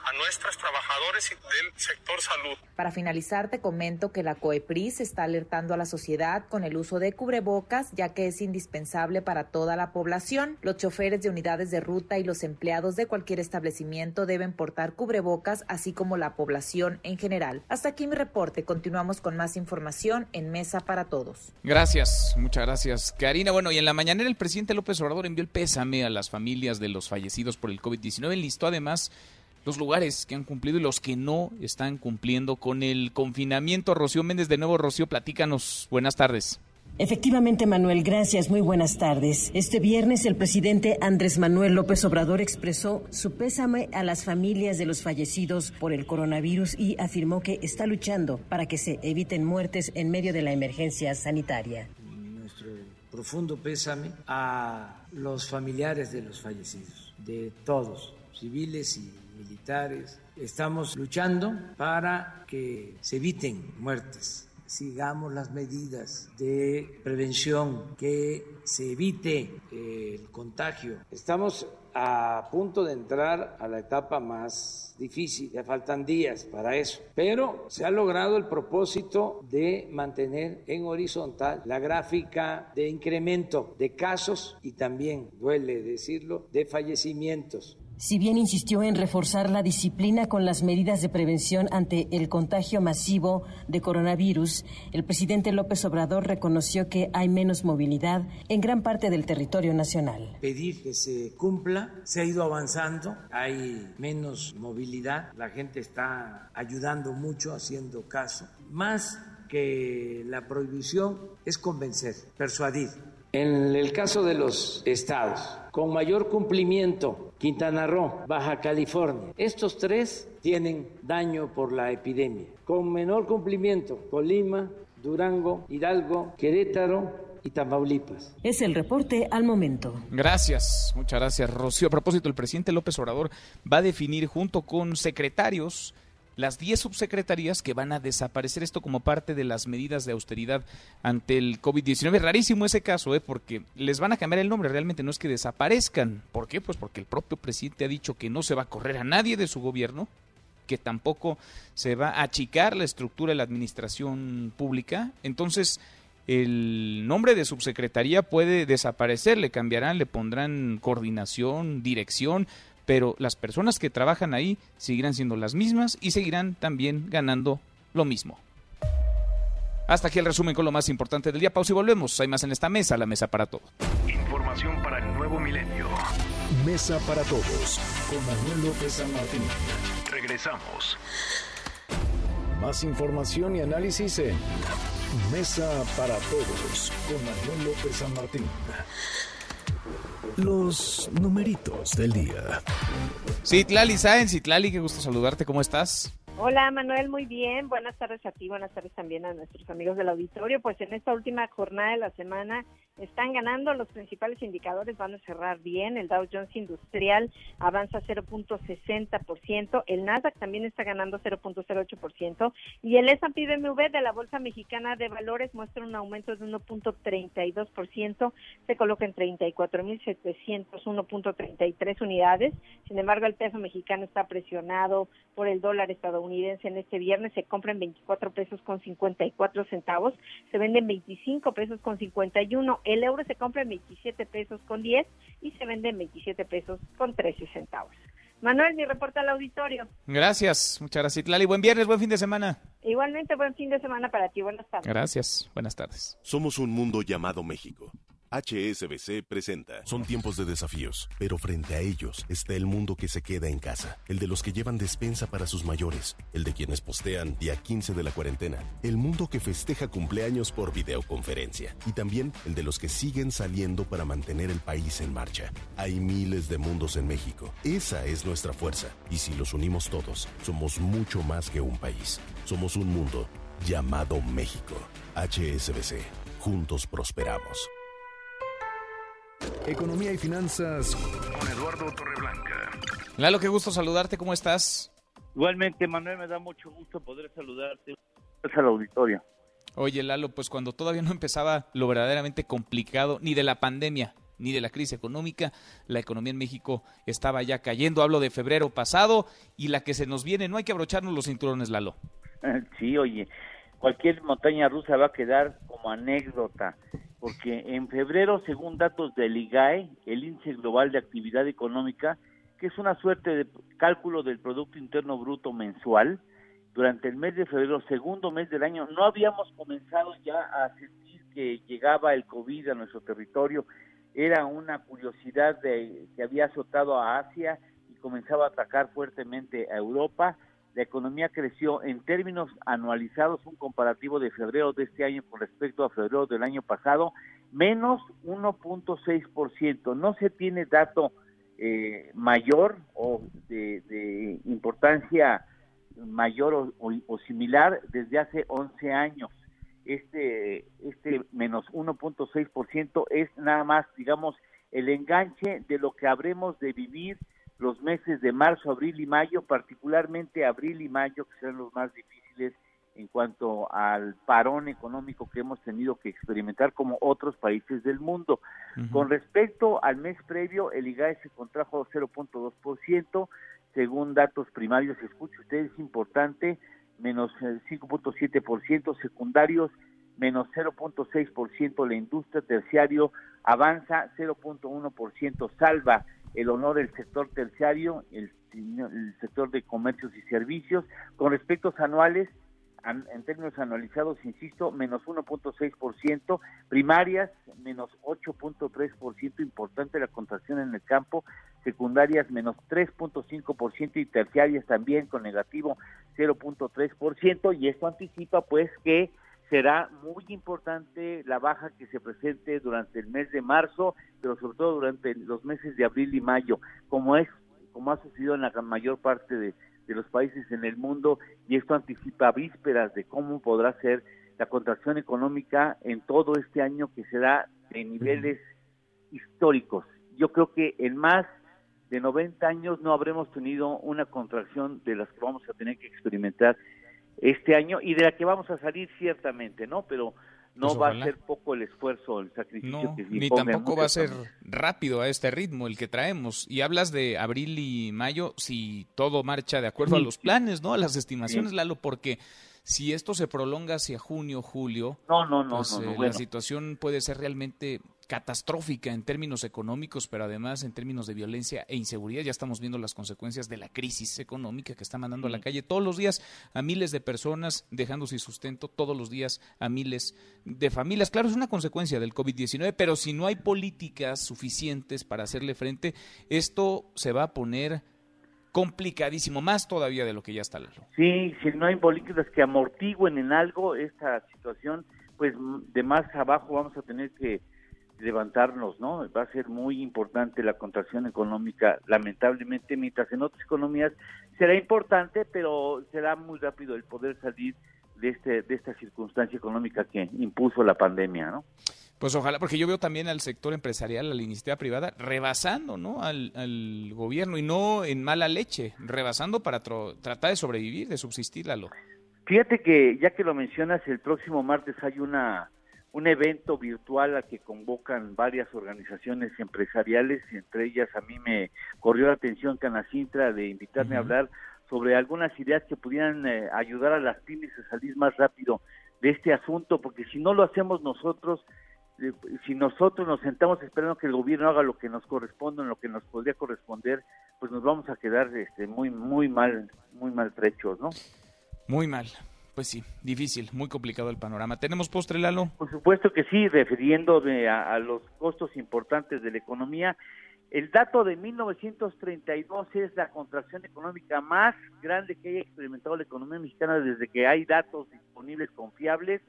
a nuestros trabajadores del sector salud. Para finalizar, te comento que la COEPRIS está alertando a la sociedad con el uso de cubrebocas, ya que es indispensable para toda la población. Los choferes de unidades de ruta y los empleados de cualquier establecimiento deben portar cubrebocas, así como la población en general. Hasta aquí mi reporte. Continuamos con más información en Mesa para Todos. Gracias, muchas gracias, Karina. Bueno, y en la mañanera el presidente López Obrador envió el pésame a las familias de los fallecidos por el COVID-19. Listó además los lugares que han cumplido y los que no están cumpliendo con el confinamiento. Rocío Méndez, de nuevo, Rocío, platícanos. Buenas tardes. Efectivamente, Manuel, gracias. Muy buenas tardes. Este viernes el presidente Andrés Manuel López Obrador expresó su pésame a las familias de los fallecidos por el coronavirus y afirmó que está luchando para que se eviten muertes en medio de la emergencia sanitaria. Nuestro profundo pésame a los familiares de los fallecidos, de todos, civiles y militares. Estamos luchando para que se eviten muertes. Sigamos las medidas de prevención, que se evite el contagio. Estamos a punto de entrar a la etapa más difícil, ya faltan días para eso, pero se ha logrado el propósito de mantener en horizontal la gráfica de incremento de casos y también, duele decirlo, de fallecimientos. Si bien insistió en reforzar la disciplina con las medidas de prevención ante el contagio masivo de coronavirus, el presidente López Obrador reconoció que hay menos movilidad en gran parte del territorio nacional. Pedir que se cumpla, se ha ido avanzando, hay menos movilidad, la gente está ayudando mucho, haciendo caso. Más que la prohibición es convencer, persuadir. En el caso de los estados, con mayor cumplimiento, Quintana Roo, Baja California, estos tres tienen daño por la epidemia. Con menor cumplimiento, Colima, Durango, Hidalgo, Querétaro, y Tamaulipas. Es el reporte al momento. Gracias, muchas gracias, Rocío. A propósito, el presidente López Obrador va a definir junto con secretarios las 10 subsecretarías que van a desaparecer esto como parte de las medidas de austeridad ante el COVID-19. Rarísimo ese caso, ¿eh? porque les van a cambiar el nombre, realmente no es que desaparezcan. ¿Por qué? Pues porque el propio presidente ha dicho que no se va a correr a nadie de su gobierno, que tampoco se va a achicar la estructura de la administración pública. Entonces, el nombre de subsecretaría puede desaparecer, le cambiarán, le pondrán coordinación, dirección, pero las personas que trabajan ahí seguirán siendo las mismas y seguirán también ganando lo mismo. Hasta aquí el resumen con lo más importante del día. Pausa y volvemos. Hay más en esta mesa, la mesa para todos. Información para el nuevo milenio. Mesa para todos con Manuel López San Martín. Regresamos. Más información y análisis en Mesa para todos con Manuel López San Martín. Los numeritos del día. Citlali Sáenz, Citlali, qué gusto saludarte, ¿cómo estás? Hola Manuel, muy bien. Buenas tardes a ti, buenas tardes también a nuestros amigos del auditorio. Pues en esta última jornada de la semana están ganando los principales indicadores, van a cerrar bien. El Dow Jones Industrial avanza 0.60%, el Nasdaq también está ganando 0.08% y el S&P BMW de la Bolsa Mexicana de Valores muestra un aumento de 1.32%, se coloca en 34.701.33 unidades. Sin embargo, el peso mexicano está presionado por el dólar estadounidense en este viernes, se compra en 24 pesos con 54 centavos, se vende en 25 pesos con 51 el euro se compra en 27 pesos con 10 y se vende en 27 pesos con 13 centavos. Manuel, mi reporte al auditorio. Gracias, muchas gracias. Lali, buen viernes, buen fin de semana. Igualmente, buen fin de semana para ti. Buenas tardes. Gracias, buenas tardes. Somos un mundo llamado México HSBC presenta. Son tiempos de desafíos, pero frente a ellos está el mundo que se queda en casa, el de los que llevan despensa para sus mayores, el de quienes postean día 15 de la cuarentena, el mundo que festeja cumpleaños por videoconferencia y también el de los que siguen saliendo para mantener el país en marcha. Hay miles de mundos en México. Esa es nuestra fuerza y si los unimos todos, somos mucho más que un país. Somos un mundo llamado México. HSBC. Juntos prosperamos. Economía y finanzas con Eduardo Torreblanca. Lalo, qué gusto saludarte, ¿cómo estás? Igualmente, Manuel, me da mucho gusto poder saludarte. Es al auditorio. Oye, Lalo, pues cuando todavía no empezaba lo verdaderamente complicado, ni de la pandemia, ni de la crisis económica, la economía en México estaba ya cayendo. Hablo de febrero pasado y la que se nos viene, no hay que abrocharnos los cinturones, Lalo. Sí, oye, cualquier montaña rusa va a quedar como anécdota porque en febrero, según datos del IGAE, el Índice Global de Actividad Económica, que es una suerte de cálculo del Producto Interno Bruto mensual, durante el mes de febrero, segundo mes del año, no habíamos comenzado ya a sentir que llegaba el COVID a nuestro territorio. Era una curiosidad de, que había azotado a Asia y comenzaba a atacar fuertemente a Europa la economía creció en términos anualizados, un comparativo de febrero de este año con respecto a febrero del año pasado, menos 1.6%. No se tiene dato eh, mayor o de, importancia mayor o, similar desde hace 11 años. Este, este menos 1.6% es nada más, digamos, el enganche de lo que habremos de vivir los meses de marzo, abril y mayo, particularmente abril y mayo, que serán los más difíciles en cuanto al parón económico que hemos tenido que experimentar como otros países del mundo. Con respecto al mes previo, el IGAE se contrajo 0.2%, según datos primarios, escuche usted, es importante, menos 5.7%, secundarios menos 0.6% la industria, terciario avanza 0.1%, salva el honor del sector terciario, el, sector de comercios y servicios. Con respecto a anuales, en términos anualizados, insisto, menos 1.6%, primarias menos 8.3%, importante la contracción en el campo, secundarias menos 3.5% y terciarias también con negativo 0.3%, y esto anticipa pues que será muy importante la baja que se presente durante el mes de marzo, pero sobre todo durante los meses de abril y mayo, como es como ha sucedido en la mayor parte de, los países en el mundo y esto anticipa vísperas de cómo podrá ser la contracción económica en todo este año que será de niveles históricos. Yo creo que en más de 90 años no habremos tenido una contracción de las que vamos a tener que experimentar este año y de la que vamos a salir ciertamente, ¿no? Pero no pues va a ser poco el esfuerzo, el sacrificio que se Ni tampoco va a ser rápido a este ritmo el que traemos. Y hablas de abril y mayo, si todo marcha de acuerdo a los planes, ¿no? A las estimaciones, Lalo, porque si esto se prolonga hacia junio, julio, no, no, no, pues, eh, la situación puede ser realmente catastrófica en términos económicos, pero además en términos de violencia e inseguridad. Ya estamos viendo las consecuencias de la crisis económica que está mandando a la calle todos los días a miles de personas, dejando sin sustento todos los días a miles de familias. Claro, es una consecuencia del COVID-19, pero si no hay políticas suficientes para hacerle frente, esto se va a poner complicadísimo, más todavía de lo que ya está. Sí, si no hay políticas que amortiguen en algo esta situación, pues de más abajo vamos a tener que levantarnos, ¿no? Va a ser muy importante la contracción económica, lamentablemente, mientras en otras economías será importante, pero será muy rápido el poder salir de este de esta circunstancia económica que impuso la pandemia, ¿no? Pues ojalá, porque yo veo también al sector empresarial, a la iniciativa privada, rebasando, ¿no? Al, gobierno y no en mala leche, rebasando para tratar de sobrevivir, de subsistir, Lalo. Fíjate que ya que lo mencionas, el próximo martes hay una un evento virtual al que convocan varias organizaciones empresariales, entre ellas a mí me corrió la atención Canacintra de invitarme a hablar sobre algunas ideas que pudieran eh, ayudar a las pymes a salir más rápido de este asunto, porque si no lo hacemos nosotros, si nosotros nos sentamos esperando que el gobierno haga lo que nos corresponde, lo que nos podría corresponder, pues nos vamos a quedar este, muy, muy mal, muy maltrechos, ¿no? Muy mal. Pues sí, difícil, muy complicado el panorama. ¿Tenemos postre, Lalo? Por supuesto que sí, refiriéndome a, los costos importantes de la economía. El dato de 1932 es la contracción económica más grande que haya experimentado la economía mexicana desde que hay datos disponibles confiables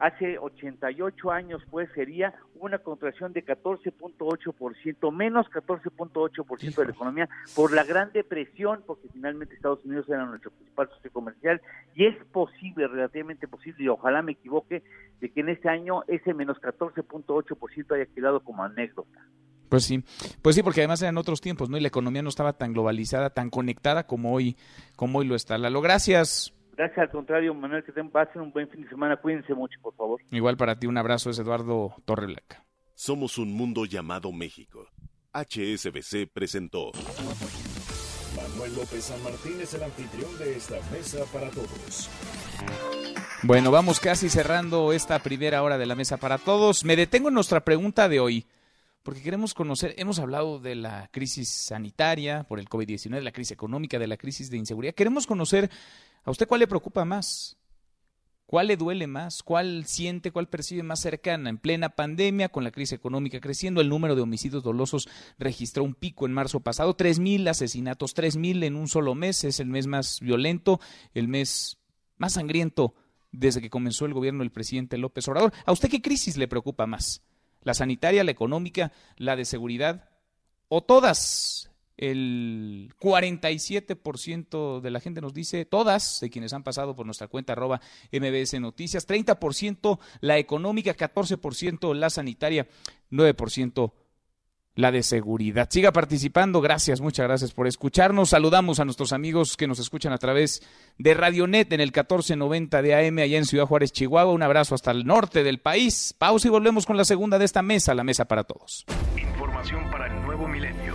hace 88 años pues sería una contracción de 14.8%, menos 14.8% de la economía por la gran depresión, porque finalmente Estados Unidos era nuestro principal socio comercial y es posible, relativamente posible, y ojalá me equivoque, de que en este año ese menos 14.8% haya quedado como anécdota. Pues sí, pues sí, porque además eran otros tiempos, ¿no? Y la economía no estaba tan globalizada, tan conectada como hoy, como hoy lo está. Lalo, gracias. Gracias, al contrario, Manuel, que tengan, pasen un buen fin de semana. Cuídense mucho, por favor. Igual para ti, un abrazo, es Eduardo Torreblanca. Somos un mundo llamado México. HSBC presentó. Manuel López San Martín es el anfitrión de esta mesa para todos. Bueno, vamos casi cerrando esta primera hora de la mesa para todos. Me detengo en nuestra pregunta de hoy porque queremos conocer, hemos hablado de la crisis sanitaria por el COVID-19, de la crisis económica, de la crisis de inseguridad. Queremos conocer a usted cuál le preocupa más, cuál le duele más, cuál siente, cuál percibe más cercana. En plena pandemia, con la crisis económica creciendo, el número de homicidios dolosos registró un pico en marzo pasado, tres mil asesinatos, tres mil en un solo mes, es el mes más violento, el mes más sangriento desde que comenzó el gobierno del presidente López Obrador. ¿A usted qué crisis le preocupa más? la sanitaria, la económica, la de seguridad, o todas. El 47% de la gente nos dice, todas, de quienes han pasado por nuestra cuenta arroba MBS Noticias, 30% la económica, 14% la sanitaria, 9% la de seguridad. Siga participando, gracias, muchas gracias por escucharnos. Saludamos a nuestros amigos que nos escuchan a través de Radionet en el 1490 de AM allá en Ciudad Juárez, Chihuahua. Un abrazo hasta el norte del país. Pausa y volvemos con la segunda de esta mesa, la mesa para todos. Información para el nuevo milenio.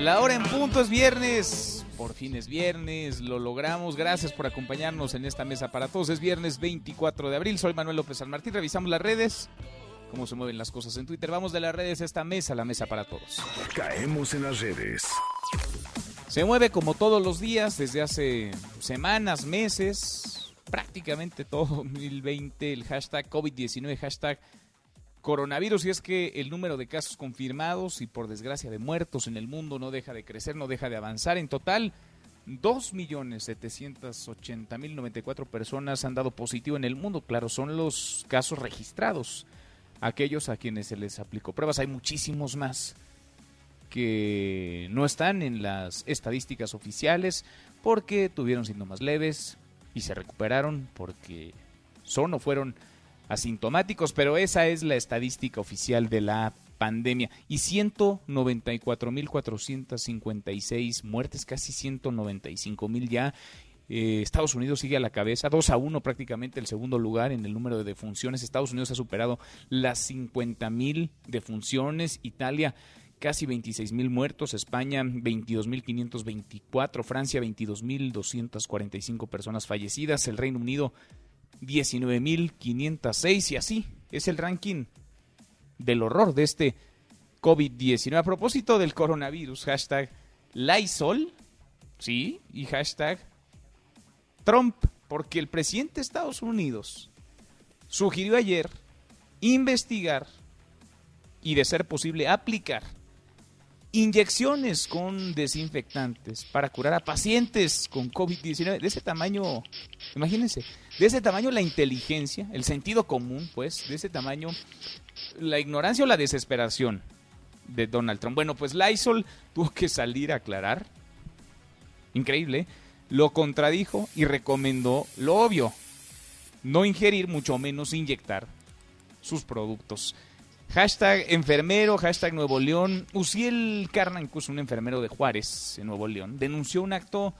La hora en punto es viernes. Por fin es viernes, lo logramos. Gracias por acompañarnos en esta mesa para todos. Es viernes 24 de abril. Soy Manuel López San Martín. Revisamos las redes. Cómo se mueven las cosas en Twitter. Vamos de las redes a esta mesa, la mesa para todos. Caemos en las redes. Se mueve como todos los días desde hace semanas, meses, prácticamente todo 2020 el hashtag COVID-19, hashtag coronavirus y es que el número de casos confirmados y por desgracia de muertos en el mundo no deja de crecer, no deja de avanzar. En total, 2.780.094 personas han dado positivo en el mundo. Claro, son los casos registrados, aquellos a quienes se les aplicó pruebas. Hay muchísimos más que no están en las estadísticas oficiales porque tuvieron síntomas leves y se recuperaron porque son o fueron asintomáticos, pero esa es la estadística oficial de la pandemia. Y 194.456 muertes, casi 195.000 ya. Eh, Estados Unidos sigue a la cabeza, 2 a 1 prácticamente el segundo lugar en el número de defunciones. Estados Unidos ha superado las 50.000 defunciones. Italia casi 26.000 muertos, España 22.524, Francia 22.245 personas fallecidas, el Reino Unido 19.506 y así es el ranking del horror de este COVID-19. A propósito del coronavirus, hashtag Lysol, sí, y hashtag Trump, porque el presidente de Estados Unidos sugirió ayer investigar y de ser posible aplicar inyecciones con desinfectantes para curar a pacientes con COVID-19 de ese tamaño, imagínense, de ese tamaño la inteligencia, el sentido común, pues, de ese tamaño la ignorancia o la desesperación de Donald Trump. Bueno, pues Lysol tuvo que salir a aclarar, increíble, lo contradijo y recomendó lo obvio, no ingerir, mucho menos inyectar sus productos. Hashtag enfermero, hashtag Nuevo León. Uciel incluso un enfermero de Juárez, en Nuevo León, denunció un acto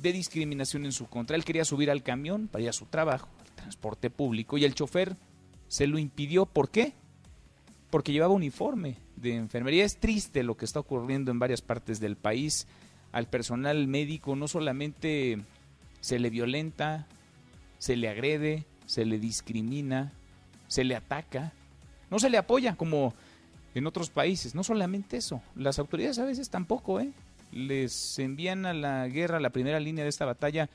de discriminación en su contra. Él quería subir al camión para ir a su trabajo, al transporte público, y el chofer se lo impidió. ¿Por qué? Porque llevaba uniforme de enfermería. Es triste lo que está ocurriendo en varias partes del país. Al personal médico no solamente se le violenta, se le agrede, se le discrimina, se le ataca no se le apoya como en otros países. No solamente eso, las autoridades a veces tampoco, ¿eh? Les envían a la guerra, a la primera línea de esta batalla,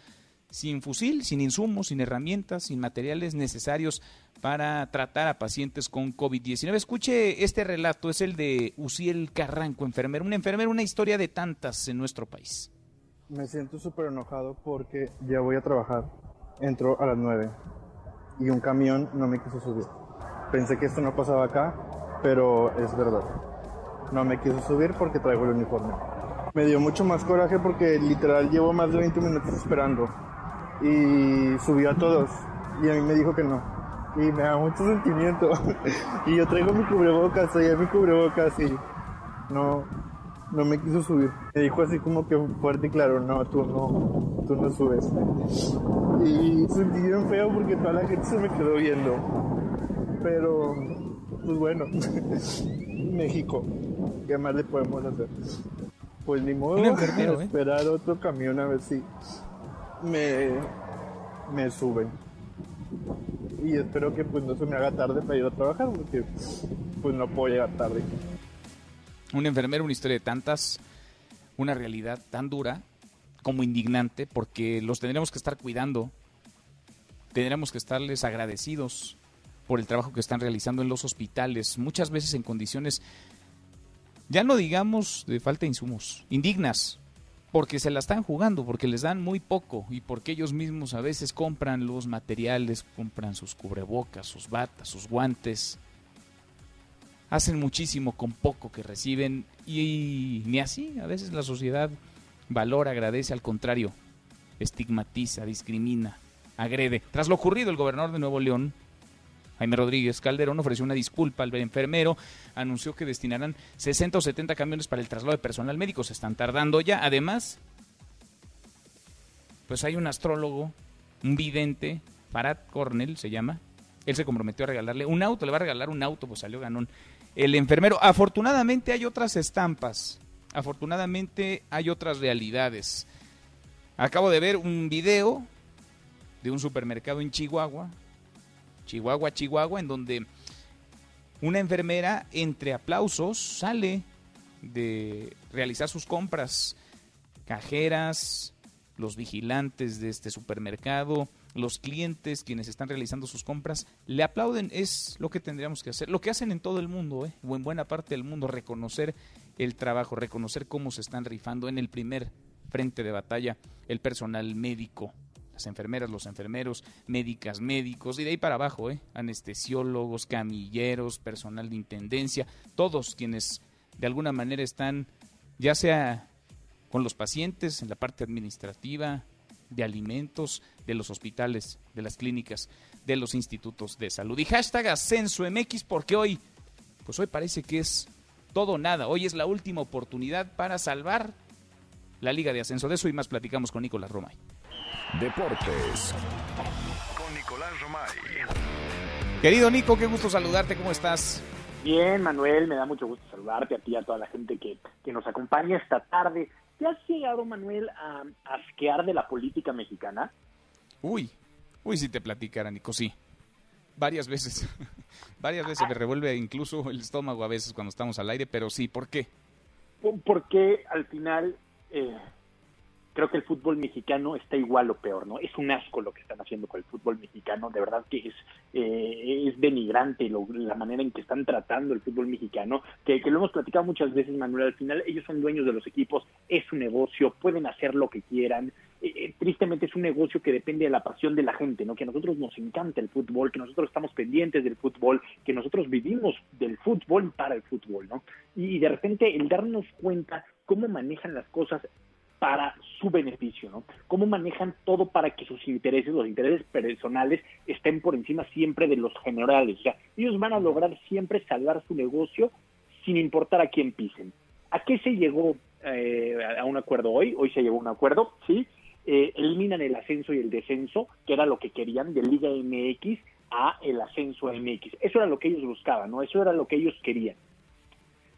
sin fusil, sin insumos, sin herramientas, sin materiales necesarios para tratar a pacientes con COVID-19. Escuche este relato, es el de Uciel Carranco, enfermero. Un enfermero, una historia de tantas en nuestro país. Me siento súper enojado porque ya voy a trabajar. Entro a las 9 y un camión no me quiso subir. Pensé que esto no pasaba acá, pero es verdad. No me quiso subir porque traigo el uniforme. Me dio mucho más coraje porque literal llevo más de 20 minutos esperando. Y subió a todos. Y a mí me dijo que no. Y me da mucho sentimiento. y yo traigo mi cubrebocas, traía mi cubrebocas y no, no me quiso subir. Me dijo así como que fuerte y claro, no, tú no, tú no subes. Y sentí bien feo porque toda la gente se me quedó viendo. Pero, pues bueno, México, ¿qué más le podemos hacer? Pues ni modo, ¿eh? esperar otro camión a ver si me, me suben. Y espero que pues no se me haga tarde para ir a trabajar, porque pues no puedo llegar tarde. Un enfermero, una historia de tantas, una realidad tan dura como indignante, porque los tendremos que estar cuidando, tendremos que estarles agradecidos por el trabajo que están realizando en los hospitales, muchas veces en condiciones Ya no digamos de falta de insumos, indignas, porque se la están jugando, porque les dan muy poco y porque ellos mismos a veces compran los materiales, compran sus cubrebocas, sus batas, sus guantes. Hacen muchísimo con poco que reciben y, ni así, a veces la sociedad valora, agradece, al contrario, estigmatiza, discrimina, agrede. Tras lo ocurrido, el gobernador de Nuevo León, Jaime Rodríguez Calderón ofreció una disculpa al enfermero, anunció que destinarán 60 o 70 camiones para el traslado de personal médico, se están tardando ya. Además, pues hay un astrólogo, un vidente, Farad Cornell se llama, él se comprometió a regalarle un auto, le va a regalar un auto, pues salió ganón. El enfermero, afortunadamente hay otras estampas, afortunadamente hay otras realidades. Acabo de ver un video de un supermercado en Chihuahua, Chihuahua, Chihuahua, en donde una enfermera entre aplausos sale de realizar sus compras. Cajeras, los vigilantes de este supermercado, los clientes, quienes están realizando sus compras, le aplauden. Es lo que tendríamos que hacer, lo que hacen en todo el mundo, ¿eh? o en buena parte del mundo, reconocer el trabajo, reconocer cómo se están rifando en el primer frente de batalla el personal médico, las enfermeras, los enfermeros, médicas, médicos, y de ahí para abajo, ¿eh? anestesiólogos, camilleros, personal de intendencia, todos quienes de alguna manera están, ya sea con los pacientes en la parte administrativa, de alimentos, de los hospitales, de las clínicas, de los institutos de salud. Y hashtag Ascenso MX porque hoy, pues hoy parece que es todo nada. Hoy es la última oportunidad para salvar la Liga de Ascenso. De eso y más platicamos con Nicolás Romay. Deportes. Con Nicolás Romay. Querido Nico, qué gusto saludarte, ¿cómo estás? Bien, Manuel, me da mucho gusto saludarte a ti y a toda la gente que, que nos acompaña esta tarde. ¿Te has llegado, Manuel, a asquear de la política mexicana? Uy, uy, si te platicara, Nico, sí. Varias veces. Varias veces me revuelve incluso el estómago a veces cuando estamos al aire, pero sí, ¿por qué? Porque al final eh, creo que el fútbol mexicano está igual o peor, ¿no? Es un asco lo que están haciendo con el fútbol mexicano, de verdad que es, eh, es denigrante la manera en que están tratando el fútbol mexicano, que, lo hemos platicado muchas veces, Manuel, al final ellos son dueños de los equipos, es su negocio, pueden hacer lo que quieran, eh, eh, tristemente es un negocio que depende de la pasión de la gente, ¿no? Que a nosotros nos encanta el fútbol, que nosotros estamos pendientes del fútbol, que nosotros vivimos del fútbol para el fútbol, ¿no? y de repente el darnos cuenta cómo manejan las cosas para su beneficio, ¿no? Cómo manejan todo para que sus intereses, los intereses personales, estén por encima siempre de los generales. O sea, ellos van a lograr siempre salvar su negocio sin importar a quién pisen. ¿A qué se llegó eh, a un acuerdo hoy? Hoy se llegó a un acuerdo, ¿sí? Eh, eliminan el ascenso y el descenso, que era lo que querían de Liga MX a el ascenso MX. Eso era lo que ellos buscaban, ¿no? Eso era lo que ellos querían.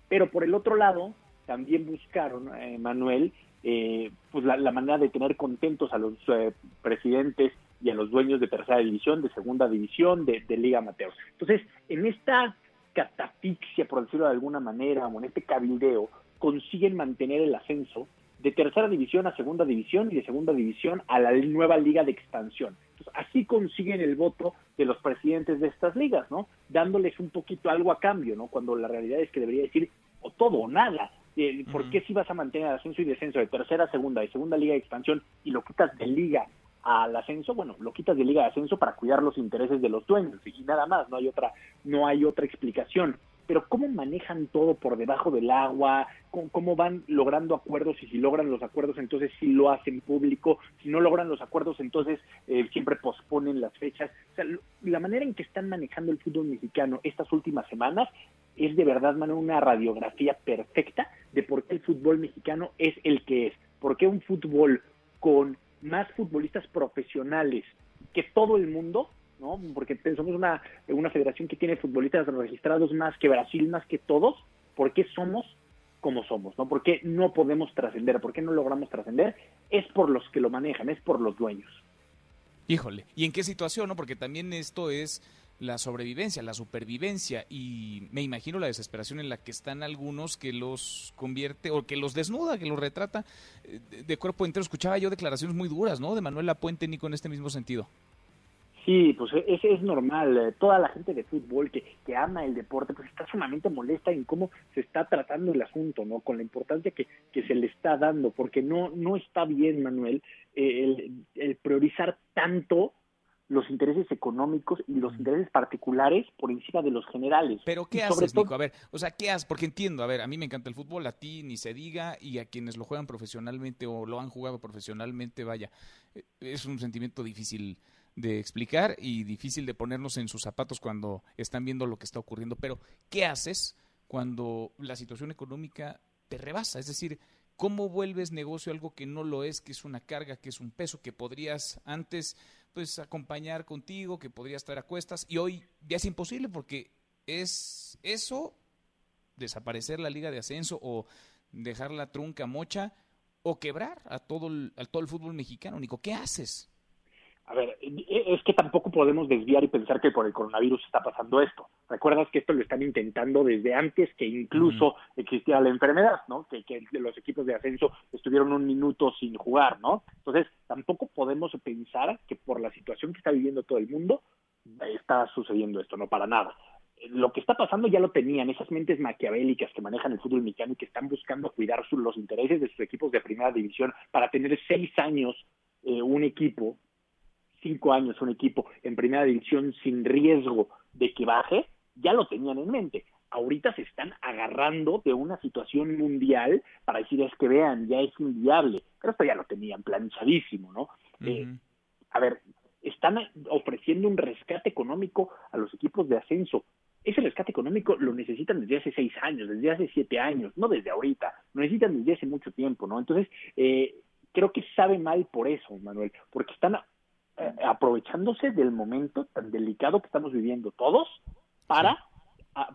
Pero por el otro lado, también buscaron, eh, Manuel, eh, pues la, manera de tener contentos a los eh, presidentes y a los dueños de tercera división, de segunda división, de, Liga Amateur. Entonces, en esta catafixia, por decirlo de alguna manera, o en este cabildeo, consiguen mantener el ascenso de tercera división a segunda división y de segunda división a la nueva liga de expansión. Así consiguen el voto de los presidentes de estas ligas, ¿no? Dándoles un poquito algo a cambio, ¿no? Cuando la realidad es que debería decir o todo o nada. Eh, ¿Por qué si vas a mantener ascenso y descenso de tercera a segunda y segunda liga de expansión y lo quitas de liga al ascenso? Bueno, lo quitas de liga de ascenso para cuidar los intereses de los dueños y nada más, no hay otra, no hay otra explicación pero cómo manejan todo por debajo del agua, cómo, van logrando acuerdos y si logran los acuerdos entonces sí lo hacen público, si no logran los acuerdos entonces eh, siempre posponen las fechas. O sea, la manera en que están manejando el fútbol mexicano estas últimas semanas es de verdad, mano, una radiografía perfecta de por qué el fútbol mexicano es el que es, por qué un fútbol con más futbolistas profesionales que todo el mundo ¿no? Porque somos una, una federación que tiene futbolistas registrados más que Brasil, más que todos. ¿Por qué somos como somos? ¿no? ¿Por qué no podemos trascender? ¿Por qué no logramos trascender? Es por los que lo manejan, es por los dueños. Híjole, ¿y en qué situación? no Porque también esto es la sobrevivencia, la supervivencia y me imagino la desesperación en la que están algunos que los convierte o que los desnuda, que los retrata eh, de cuerpo entero. Escuchaba yo declaraciones muy duras, ¿no? De Manuel Puente, Nico, en este mismo sentido. Sí, pues es, es normal. Eh, toda la gente de fútbol que, que ama el deporte, pues está sumamente molesta en cómo se está tratando el asunto, ¿no? Con la importancia que, que se le está dando, porque no, no está bien, Manuel, eh, el, el priorizar tanto los intereses económicos y los intereses particulares por encima de los generales. Pero ¿qué haces, Nico? A ver, o sea, ¿qué haces? Porque entiendo, a ver, a mí me encanta el fútbol, a ti ni se diga, y a quienes lo juegan profesionalmente o lo han jugado profesionalmente, vaya, eh, es un sentimiento difícil de explicar y difícil de ponernos en sus zapatos cuando están viendo lo que está ocurriendo. Pero, ¿qué haces cuando la situación económica te rebasa? Es decir, ¿cómo vuelves negocio algo que no lo es, que es una carga, que es un peso, que podrías antes pues acompañar contigo, que podría estar a cuestas y hoy ya es imposible porque es eso, desaparecer la liga de ascenso o dejar la trunca mocha o quebrar a todo el, a todo el fútbol mexicano. Nico, ¿qué haces? A ver, es que tampoco podemos desviar y pensar que por el coronavirus está pasando esto. Recuerdas que esto lo están intentando desde antes que incluso existiera la enfermedad, ¿no? Que, que los equipos de ascenso estuvieron un minuto sin jugar, ¿no? Entonces, tampoco podemos pensar que por la situación que está viviendo todo el mundo está sucediendo esto, no para nada. Lo que está pasando ya lo tenían esas mentes maquiavélicas que manejan el fútbol mexicano y que están buscando cuidar los intereses de sus equipos de primera división para tener seis años eh, un equipo cinco años un equipo en primera división sin riesgo de que baje, ya lo tenían en mente. Ahorita se están agarrando de una situación mundial para decir es que vean, ya es inviable, pero esto ya lo tenían planchadísimo, ¿no? Eh, a ver, están ofreciendo un rescate económico a los equipos de ascenso. Ese rescate económico lo necesitan desde hace seis años, desde hace siete años, no desde ahorita, lo necesitan desde hace mucho tiempo, ¿no? Entonces, eh, creo que sabe mal por eso, Manuel, porque están eh, aprovechándose del momento tan delicado que estamos viviendo todos para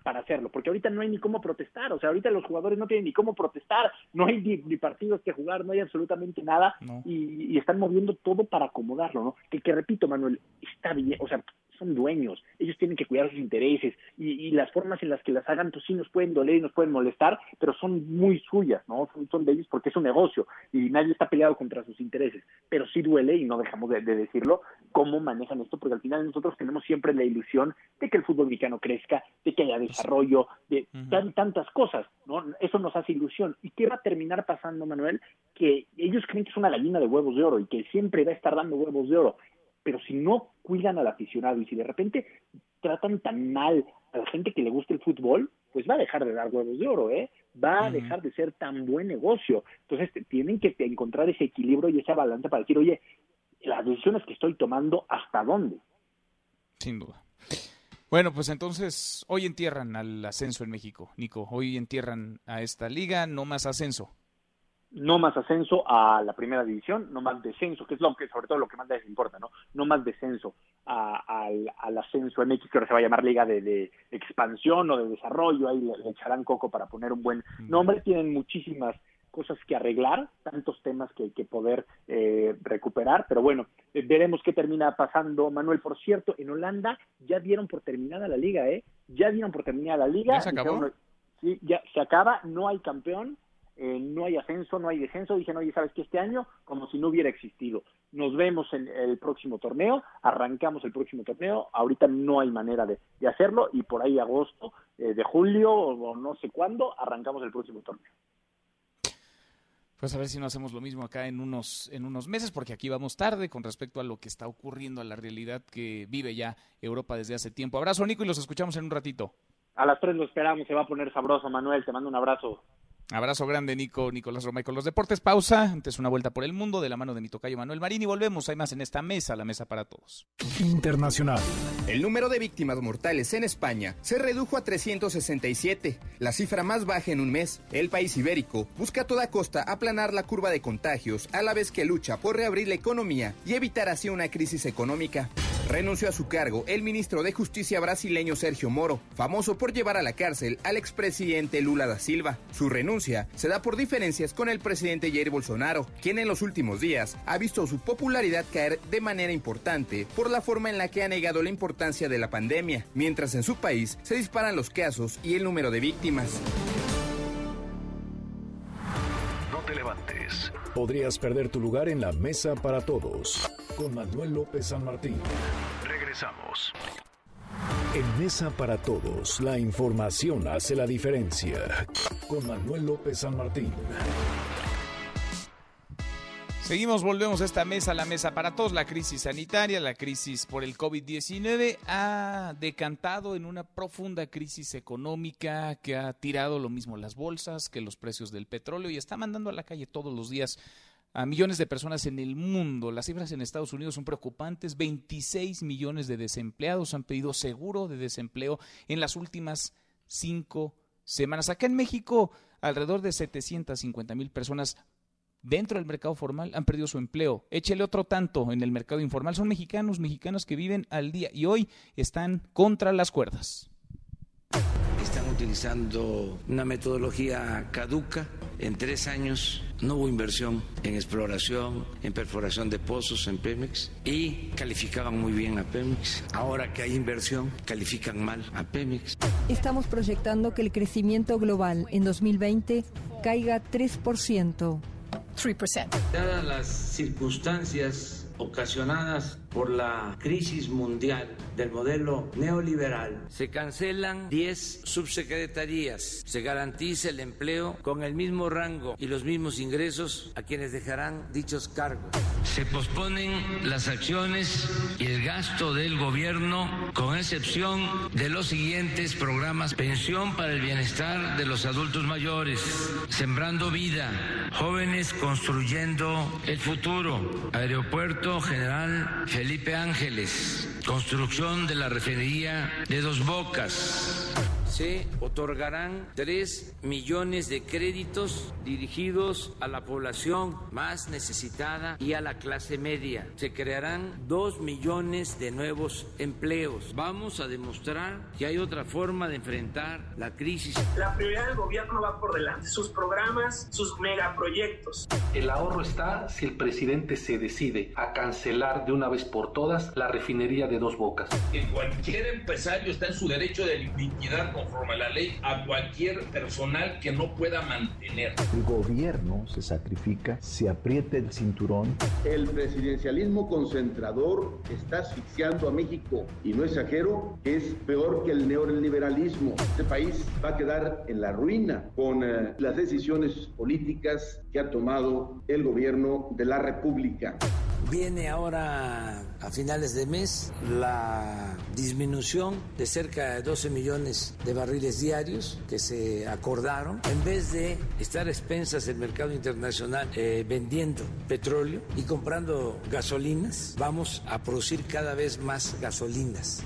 para hacerlo, porque ahorita no hay ni cómo protestar, o sea, ahorita los jugadores no tienen ni cómo protestar, no hay ni, partidos que jugar, no hay absolutamente nada, y, están moviendo todo para acomodarlo, ¿no? Que, que repito, Manuel, está bien, o sea, son dueños, ellos tienen que cuidar sus intereses y, las formas en las que las hagan, pues sí nos pueden doler y nos pueden molestar, pero son muy suyas, ¿no? Son, de ellos porque es un negocio y nadie está peleado contra sus intereses, pero sí duele y no dejamos de, decirlo cómo manejan esto, porque al final nosotros tenemos siempre la ilusión de que el fútbol mexicano crezca, de que haya desarrollo, de tantas cosas, ¿no? Eso nos hace ilusión. ¿Y qué va a terminar pasando, Manuel? Que ellos creen que es una gallina de huevos de oro y que siempre va a estar dando huevos de oro pero si no cuidan al aficionado y si de repente tratan tan mal a la gente que le gusta el fútbol, pues va a dejar de dar huevos de oro, ¿eh? Va a dejar de ser tan buen negocio. Entonces tienen que encontrar ese equilibrio y esa balanza para decir, oye, las decisiones que estoy tomando, ¿hasta dónde? Sin duda. Bueno, pues entonces hoy entierran al ascenso en México, Nico. Hoy entierran a esta liga, no más ascenso no más ascenso a la primera división, no más descenso, que es lo que sobre todo lo que más les importa, ¿no? No más descenso al, ascenso en X, que ahora se va a llamar Liga de, Expansión o de Desarrollo, ahí le, echarán coco para poner un buen nombre, tienen muchísimas cosas que arreglar, tantos temas que, que poder eh, recuperar, pero bueno, eh, veremos qué termina pasando, Manuel. Por cierto, en Holanda ya dieron por terminada la liga, ¿eh? Ya dieron por terminada la liga. ¿Ya se acabó? sí, ya se acaba, no hay campeón, eh, no hay ascenso, no hay descenso, dicen, oye, ¿sabes qué? Este año como si no hubiera existido. Nos vemos en el próximo torneo, arrancamos el próximo torneo, ahorita no hay manera de, hacerlo y por ahí agosto eh, de julio o no sé cuándo arrancamos el próximo torneo. Pues a ver si no hacemos lo mismo acá en unos, en unos meses, porque aquí vamos tarde con respecto a lo que está ocurriendo, a la realidad que vive ya Europa desde hace tiempo. Abrazo, Nico, y los escuchamos en un ratito. A las tres lo esperamos, se va a poner sabroso, Manuel, te mando un abrazo. Abrazo grande, Nico, Nicolás Romay con los deportes. Pausa, antes una vuelta por el mundo de la mano de mi tocayo Manuel Marín y volvemos. Hay más en esta mesa, la mesa para todos. Internacional. El número de víctimas mortales en España se redujo a 367, la cifra más baja en un mes. El país ibérico busca a toda costa aplanar la curva de contagios a la vez que lucha por reabrir la economía y evitar así una crisis económica. Renunció a su cargo el ministro de Justicia brasileño Sergio Moro, famoso por llevar a la cárcel al expresidente Lula da Silva. Su renuncia se da por diferencias con el presidente Jair Bolsonaro, quien en los últimos días ha visto su popularidad caer de manera importante por la forma en la que ha negado la importancia de la pandemia, mientras en su país se disparan los casos y el número de víctimas. No te levantes. Podrías perder tu lugar en la mesa para todos. Con Manuel López San Martín. Regresamos. En Mesa para Todos, la información hace la diferencia. Con Manuel López San Martín. Seguimos, volvemos a esta mesa, la mesa para todos. La crisis sanitaria, la crisis por el COVID-19 ha decantado en una profunda crisis económica que ha tirado lo mismo las bolsas que los precios del petróleo y está mandando a la calle todos los días a millones de personas en el mundo. Las cifras en Estados Unidos son preocupantes. 26 millones de desempleados han pedido seguro de desempleo en las últimas cinco semanas. Acá en México, alrededor de 750 mil personas dentro del mercado formal han perdido su empleo. Échele otro tanto en el mercado informal. Son mexicanos, mexicanas que viven al día y hoy están contra las cuerdas. Están utilizando una metodología caduca. En tres años no hubo inversión en exploración, en perforación de pozos en Pemex y calificaban muy bien a Pemex. Ahora que hay inversión, califican mal a Pemex. Estamos proyectando que el crecimiento global en 2020 caiga 3%. 3%. Dadas las circunstancias ocasionadas por la crisis mundial del modelo neoliberal, se cancelan 10 subsecretarías, se garantiza el empleo con el mismo rango y los mismos ingresos a quienes dejarán dichos cargos. Se posponen las acciones y el gasto del gobierno con excepción de los siguientes programas. Pensión para el bienestar de los adultos mayores, Sembrando Vida, Jóvenes Construyendo el Futuro, Aeropuerto General Felipe Ángeles, construcción de la refinería de Dos Bocas se otorgarán 3 millones de créditos dirigidos a la población más necesitada y a la clase media. Se crearán 2 millones de nuevos empleos. Vamos a demostrar que hay otra forma de enfrentar la crisis. La prioridad del gobierno va por delante, sus programas, sus megaproyectos. El ahorro está si el presidente se decide a cancelar de una vez por todas la refinería de dos bocas. Que cualquier empresario está en su derecho de liquidar conforme a la ley a cualquier personal que no pueda mantener. El gobierno se sacrifica, se aprieta el cinturón. El presidencialismo concentrador está asfixiando a México y no exagero, es peor que el neoliberalismo. Este país va a quedar en la ruina con eh, las decisiones políticas que ha tomado el gobierno de la República. Viene ahora a finales de mes la disminución de cerca de 12 millones de barriles diarios que se acordaron. En vez de estar a expensas del mercado internacional eh, vendiendo petróleo y comprando gasolinas, vamos a producir cada vez más gasolinas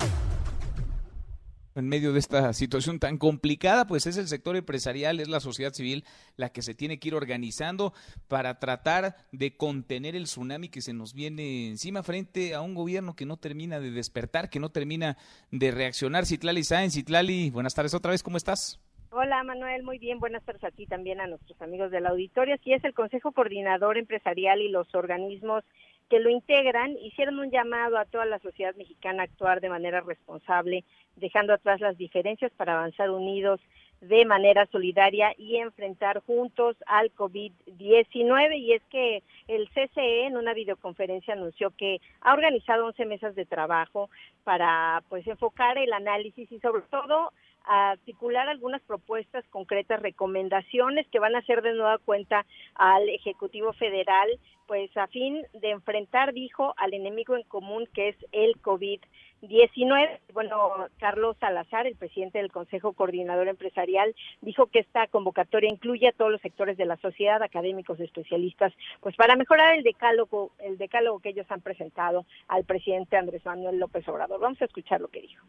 en medio de esta situación tan complicada, pues es el sector empresarial, es la sociedad civil la que se tiene que ir organizando para tratar de contener el tsunami que se nos viene encima frente a un gobierno que no termina de despertar, que no termina de reaccionar. Citlali Sáenz, Citlali, buenas tardes otra vez, ¿cómo estás? Hola Manuel, muy bien, buenas tardes a ti también a nuestros amigos del auditorio. Sí es el Consejo Coordinador Empresarial y los organismos que lo integran hicieron un llamado a toda la sociedad mexicana a actuar de manera responsable, dejando atrás las diferencias para avanzar unidos de manera solidaria y enfrentar juntos al COVID-19. Y es que el CCE en una videoconferencia anunció que ha organizado 11 mesas de trabajo para pues enfocar el análisis y sobre todo articular algunas propuestas concretas, recomendaciones que van a hacer de nueva cuenta al Ejecutivo Federal, pues a fin de enfrentar, dijo, al enemigo en común que es el COVID-19. Bueno, Carlos Salazar, el presidente del Consejo Coordinador Empresarial, dijo que esta convocatoria incluye a todos los sectores de la sociedad, académicos, especialistas, pues para mejorar el decálogo, el decálogo que ellos han presentado al presidente Andrés Manuel López Obrador. Vamos a escuchar lo que dijo.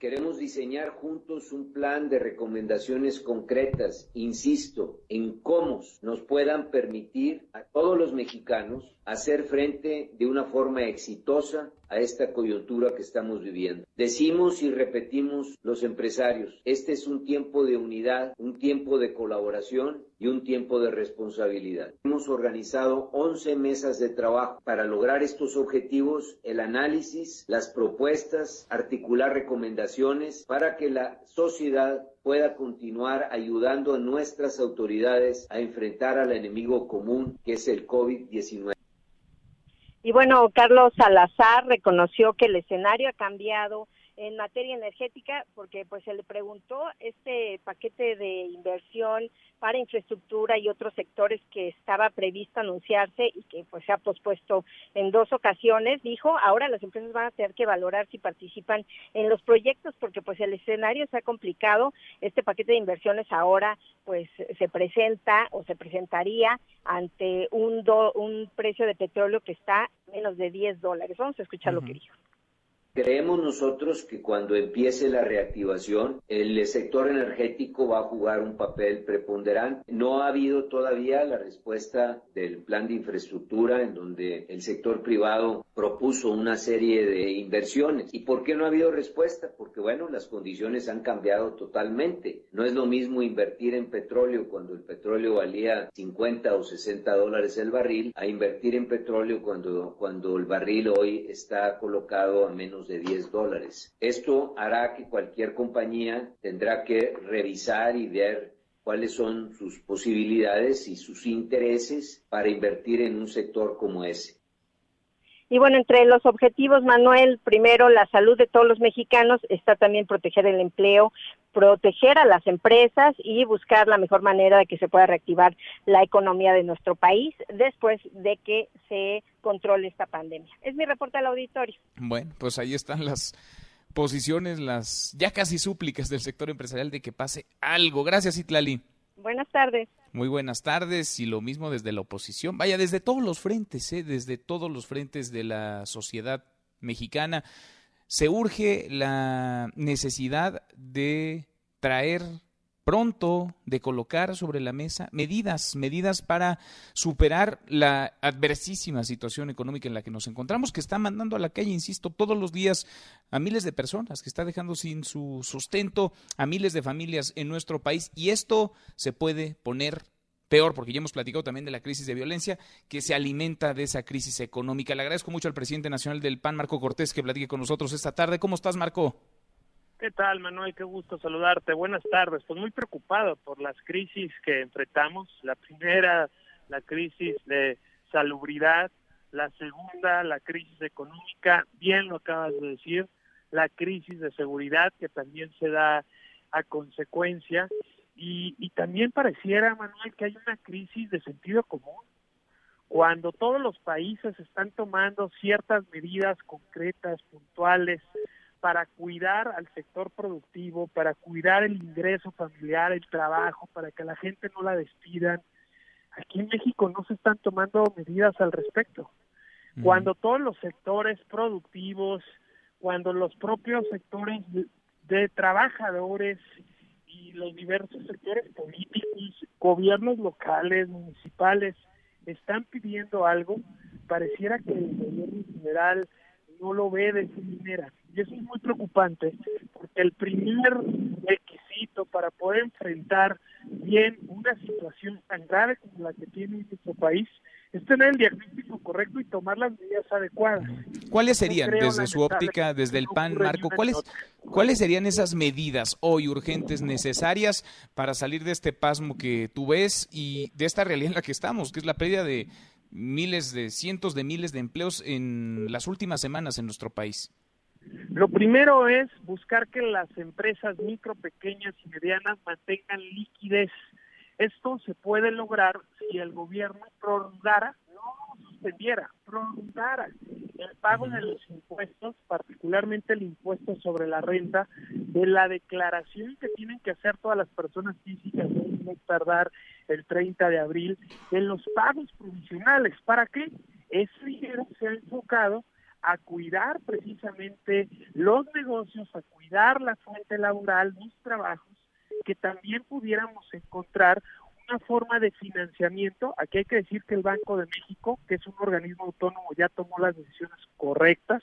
Queremos diseñar juntos un plan de recomendaciones concretas, insisto, en cómo nos puedan permitir a todos los mexicanos hacer frente de una forma exitosa a esta coyuntura que estamos viviendo. Decimos y repetimos los empresarios, este es un tiempo de unidad, un tiempo de colaboración y un tiempo de responsabilidad. Hemos organizado 11 mesas de trabajo para lograr estos objetivos, el análisis, las propuestas, articular recomendaciones para que la sociedad pueda continuar ayudando a nuestras autoridades a enfrentar al enemigo común que es el COVID-19. Y bueno, Carlos Salazar reconoció que el escenario ha cambiado en materia energética porque pues se le preguntó este paquete de inversión para infraestructura y otros sectores que estaba previsto anunciarse y que pues se ha pospuesto en dos ocasiones, dijo, ahora las empresas van a tener que valorar si participan en los proyectos porque pues el escenario se ha complicado, este paquete de inversiones ahora pues se presenta o se presentaría ante un, un precio de petróleo que está menos de 10 dólares. Vamos a escuchar lo que dijo. Creemos nosotros que cuando empiece la reactivación, el sector energético va a jugar un papel preponderante. No ha habido todavía la respuesta del plan de infraestructura en donde el sector privado propuso una serie de inversiones. ¿Y por qué no ha habido respuesta? Porque bueno, las condiciones han cambiado totalmente. No es lo mismo invertir en petróleo cuando el petróleo valía 50 o 60 dólares el barril a invertir en petróleo cuando, cuando el barril hoy está colocado a menos de 10 dólares. Esto hará que cualquier compañía tendrá que revisar y ver cuáles son sus posibilidades y sus intereses para invertir en un sector como ese. Y bueno, entre los objetivos, Manuel, primero la salud de todos los mexicanos, está también proteger el empleo, proteger a las empresas y buscar la mejor manera de que se pueda reactivar la economía de nuestro país después de que se controle esta pandemia. Es mi reporte al auditorio. Bueno, pues ahí están las posiciones, las ya casi súplicas del sector empresarial de que pase algo. Gracias, Itlali. Buenas tardes. Muy buenas tardes y lo mismo desde la oposición. Vaya, desde todos los frentes, ¿eh? desde todos los frentes de la sociedad mexicana, se urge la necesidad de traer pronto de colocar sobre la mesa medidas, medidas para superar la adversísima situación económica en la que nos encontramos, que está mandando a la calle, insisto, todos los días a miles de personas, que está dejando sin su sustento a miles de familias en nuestro país. Y esto se puede poner peor, porque ya hemos platicado también de la crisis de violencia que se alimenta de esa crisis económica. Le agradezco mucho al presidente nacional del PAN, Marco Cortés, que platique con nosotros esta tarde. ¿Cómo estás, Marco? ¿Qué tal, Manuel? Qué gusto saludarte. Buenas tardes. Pues muy preocupado por las crisis que enfrentamos. La primera, la crisis de salubridad. La segunda, la crisis económica. Bien lo acabas de decir. La crisis de seguridad que también se da a consecuencia. Y, y también pareciera, Manuel, que hay una crisis de sentido común. Cuando todos los países están tomando ciertas medidas concretas, puntuales, para cuidar al sector productivo, para cuidar el ingreso familiar, el trabajo, para que la gente no la despidan. Aquí en México no se están tomando medidas al respecto. Cuando todos los sectores productivos, cuando los propios sectores de, trabajadores y los diversos sectores políticos, gobiernos locales, municipales, están pidiendo algo, pareciera que el gobierno general no lo ve de esa manera. Y eso es muy preocupante, porque el primer requisito para poder enfrentar bien una situación tan grave como la que tiene nuestro país es tener el diagnóstico correcto y tomar las medidas adecuadas. ¿Cuáles serían, desde su óptica, desde el PAN, Marco, cuáles, cuáles serían esas medidas hoy urgentes necesarias para salir de este pasmo que tú ves y de esta realidad en la que estamos, que es la pérdida de miles de, cientos de miles de empleos en las últimas semanas en nuestro país? Lo primero es buscar que las empresas micro, pequeñas y medianas mantengan liquidez. Esto se puede lograr si el gobierno prolongara, no suspendiera, prolongara el pago de los impuestos, particularmente el impuesto sobre la renta, de la declaración que tienen que hacer todas las personas físicas, no tardar el 30 de abril, en los pagos provisionales. ¿Para qué? Ese dinero se ha enfocado a cuidar precisamente los negocios, a cuidar la fuente laboral, los trabajos, que también pudiéramos encontrar una forma de financiamiento. Aquí hay que decir que el Banco de México, que es un organismo autónomo, ya tomó las decisiones correctas,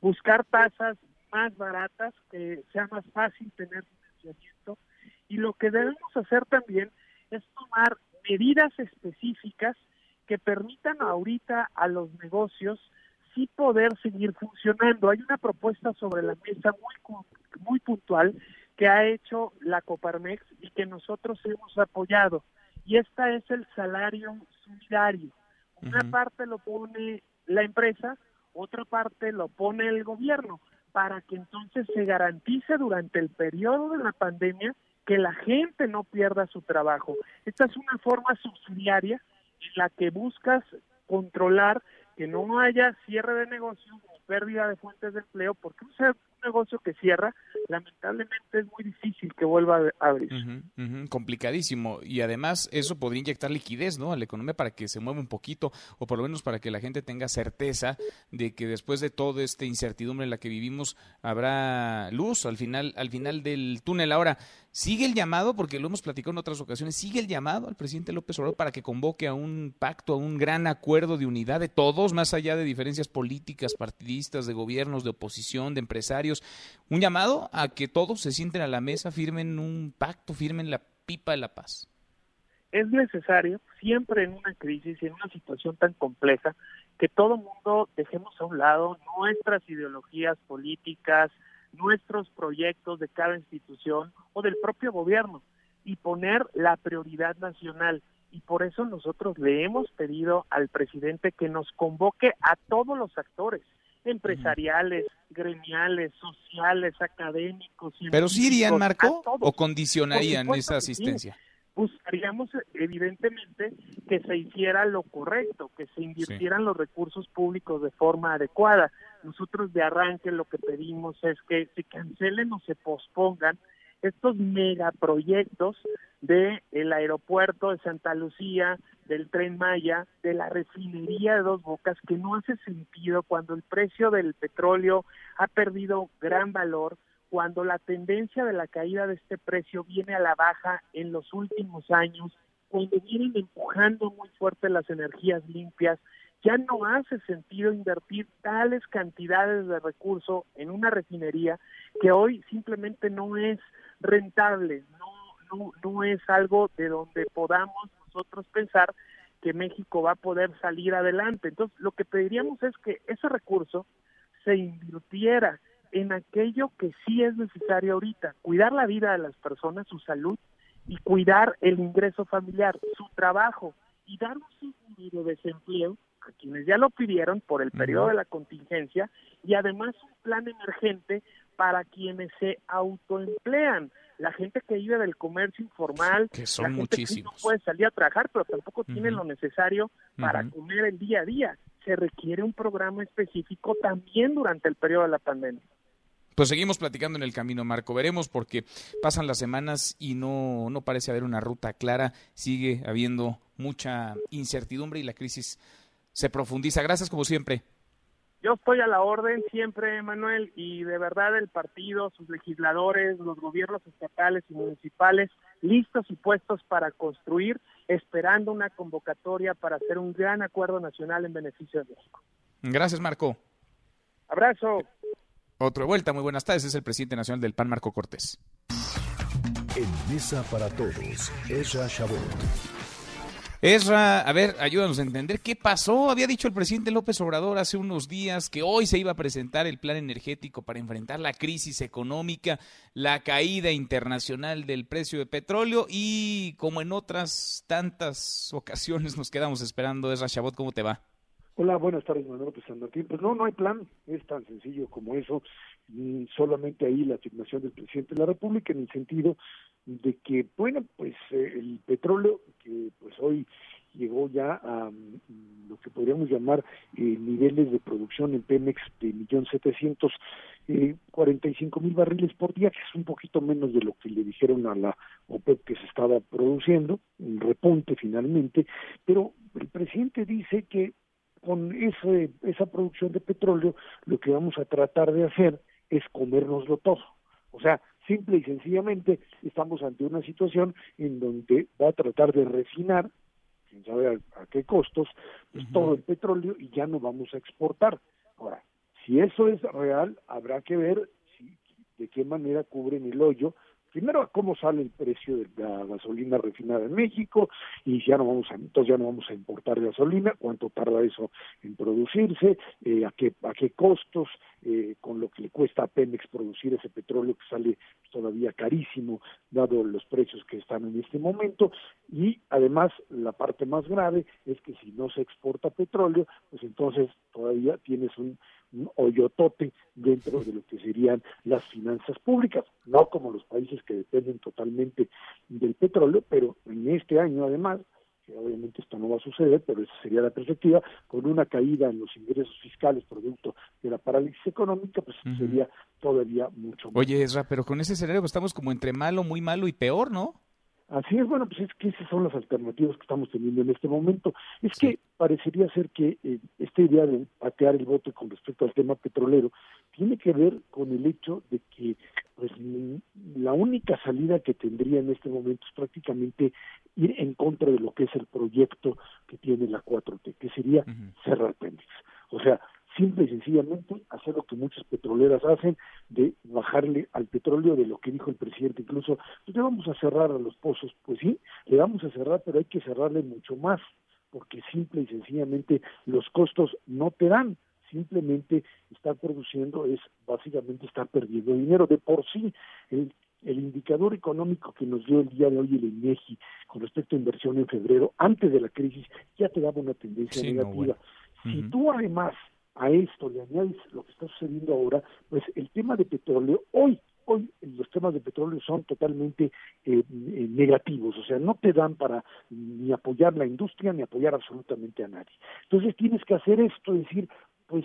buscar tasas más baratas, que sea más fácil tener financiamiento. Y lo que debemos hacer también es tomar medidas específicas que permitan ahorita a los negocios sí poder seguir funcionando. Hay una propuesta sobre la mesa muy, muy puntual que ha hecho la Coparmex y que nosotros hemos apoyado. Y esta es el salario solidario. Una parte lo pone la empresa, otra parte lo pone el gobierno, para que entonces se garantice durante el periodo de la pandemia que la gente no pierda su trabajo. Esta es una forma subsidiaria en la que buscas controlar que no haya cierre de negocios ni pérdida de fuentes de empleo, porque un negocio que cierra, lamentablemente es muy difícil que vuelva a abrir. complicadísimo. Y además eso podría inyectar liquidez ¿no? a la economía para que se mueva un poquito, o por lo menos para que la gente tenga certeza de que después de toda esta incertidumbre en la que vivimos habrá luz al final, al final del túnel. Ahora, sigue el llamado, porque lo hemos platicado en otras ocasiones, sigue el llamado al presidente López Obrador para que convoque a un pacto, a un gran acuerdo de unidad de todos, más allá de diferencias políticas, partidistas, de gobiernos, de oposición, de empresarios. Un llamado a que todos se sienten a la mesa, firmen un pacto, firmen la pipa de la paz. Es necesario, siempre en una crisis y en una situación tan compleja, que todo mundo dejemos a un lado nuestras ideologías políticas, nuestros proyectos de cada institución o del propio gobierno y poner la prioridad nacional. Y por eso nosotros le hemos pedido al presidente que nos convoque a todos los actores, empresariales, gremiales, sociales, académicos. Pero sí irían, Marco, o condicionarían esa asistencia buscaríamos evidentemente que se hiciera lo correcto, que se invirtieran los recursos públicos de forma adecuada. Nosotros de arranque lo que pedimos es que se cancelen o se pospongan estos megaproyectos de el aeropuerto de Santa Lucía, del tren Maya, de la refinería de Dos Bocas, que no hace sentido cuando el precio del petróleo ha perdido gran valor, cuando la tendencia de la caída de este precio viene a la baja en los últimos años, cuando vienen empujando muy fuerte las energías limpias, ya no hace sentido invertir tales cantidades de recursos en una refinería que hoy simplemente no es rentable, no, no, no es algo de donde podamos nosotros pensar que México va a poder salir adelante. Entonces, lo que pediríamos es que ese recurso se invirtiera en aquello que sí es necesario ahorita, cuidar la vida de las personas, su salud y cuidar el ingreso familiar, su trabajo y dar un seguro de desempleo a quienes ya lo pidieron por el periodo de la contingencia y además un plan emergente para quienes se autoemplean, la gente que vive del comercio informal, que son la gente muchísimos. que no puede salir a trabajar, pero tampoco tiene lo necesario para comer el día a día. Se requiere un programa específico también durante el periodo de la pandemia. Pues seguimos platicando en el camino, Marco. Veremos porque pasan las semanas y no, no parece haber una ruta clara. Sigue habiendo mucha incertidumbre y la crisis se profundiza. Gracias como siempre. Yo estoy a la orden siempre, Manuel, y de verdad el partido, sus legisladores, los gobiernos estatales y municipales, listos y puestos para construir, esperando una convocatoria para hacer un gran acuerdo nacional en beneficio de México. Gracias, Marco. Abrazo. Otra vuelta, muy buenas tardes. Es el presidente nacional del PAN, Marco Cortés. En Mesa para Todos, Ezra Shabot. Ezra, a ver, ayúdanos a entender qué pasó. Había dicho el presidente López Obrador hace unos días que hoy se iba a presentar el plan energético para enfrentar la crisis económica, la caída internacional del precio de petróleo y como en otras tantas ocasiones nos quedamos esperando. Ezra Shabot, ¿cómo te va? Hola, buenas tardes, Manuel. Pues no, no hay plan, es tan sencillo como eso, y solamente ahí la asignación del presidente de la República en el sentido de que, bueno, pues eh, el petróleo, que pues hoy llegó ya a mm, lo que podríamos llamar eh, niveles de producción en Pemex de millón setecientos eh, cuarenta y cinco mil barriles por día, que es un poquito menos de lo que le dijeron a la OPEP que se estaba produciendo, un repunte finalmente, pero el presidente dice que con ese, esa producción de petróleo lo que vamos a tratar de hacer es comérnoslo todo. O sea, simple y sencillamente estamos ante una situación en donde va a tratar de refinar, quién sabe a, qué costos, pues todo el petróleo y ya no vamos a exportar. Ahora, si eso es real, habrá que ver si, de qué manera cubren el hoyo primero cómo sale el precio de la gasolina refinada en México y ya no vamos a entonces ya no vamos a importar gasolina cuánto tarda eso en producirse eh, a qué a qué costos eh, con lo que le cuesta a Pemex producir ese petróleo que sale todavía carísimo dado los precios que están en este momento. Y además, la parte más grave es que si no se exporta petróleo, pues entonces todavía tienes un hoyotote dentro de lo que serían las finanzas públicas, no como los países que dependen totalmente del petróleo, pero en este año además que obviamente esto no va a suceder, pero esa sería la perspectiva, con una caída en los ingresos fiscales producto de la parálisis económica, pues sería todavía mucho más. Oye, Ezra, pero con ese escenario pues, estamos como entre malo, muy malo y peor, ¿no? Así es, bueno, pues es que esas son las alternativas que estamos teniendo en este momento. Es que parecería ser que eh, esta idea de patear el voto con respecto al tema petrolero tiene que ver con el hecho de que pues la única salida que tendría en este momento es prácticamente ir en contra de lo que es el proyecto que tiene la 4T, que sería cerrar Pemex. O sea, simple y sencillamente hacer lo que muchas petroleras hacen, de bajarle al petróleo de lo que dijo el presidente, incluso, pues le vamos a cerrar a los pozos, pues sí, le vamos a cerrar, pero hay que cerrarle mucho más, porque simple y sencillamente los costos no te dan, simplemente estar produciendo es básicamente estar perdiendo dinero. De por sí, el, el indicador económico que nos dio el día de hoy el INEGI con respecto a inversión en febrero, antes de la crisis, ya te daba una tendencia negativa. Si tú además a esto le añades lo que está sucediendo ahora, pues el tema de petróleo, hoy, hoy los temas de petróleo son totalmente eh, negativos, o sea, no te dan para ni apoyar la industria ni apoyar absolutamente a nadie. Entonces tienes que hacer esto, decir, pues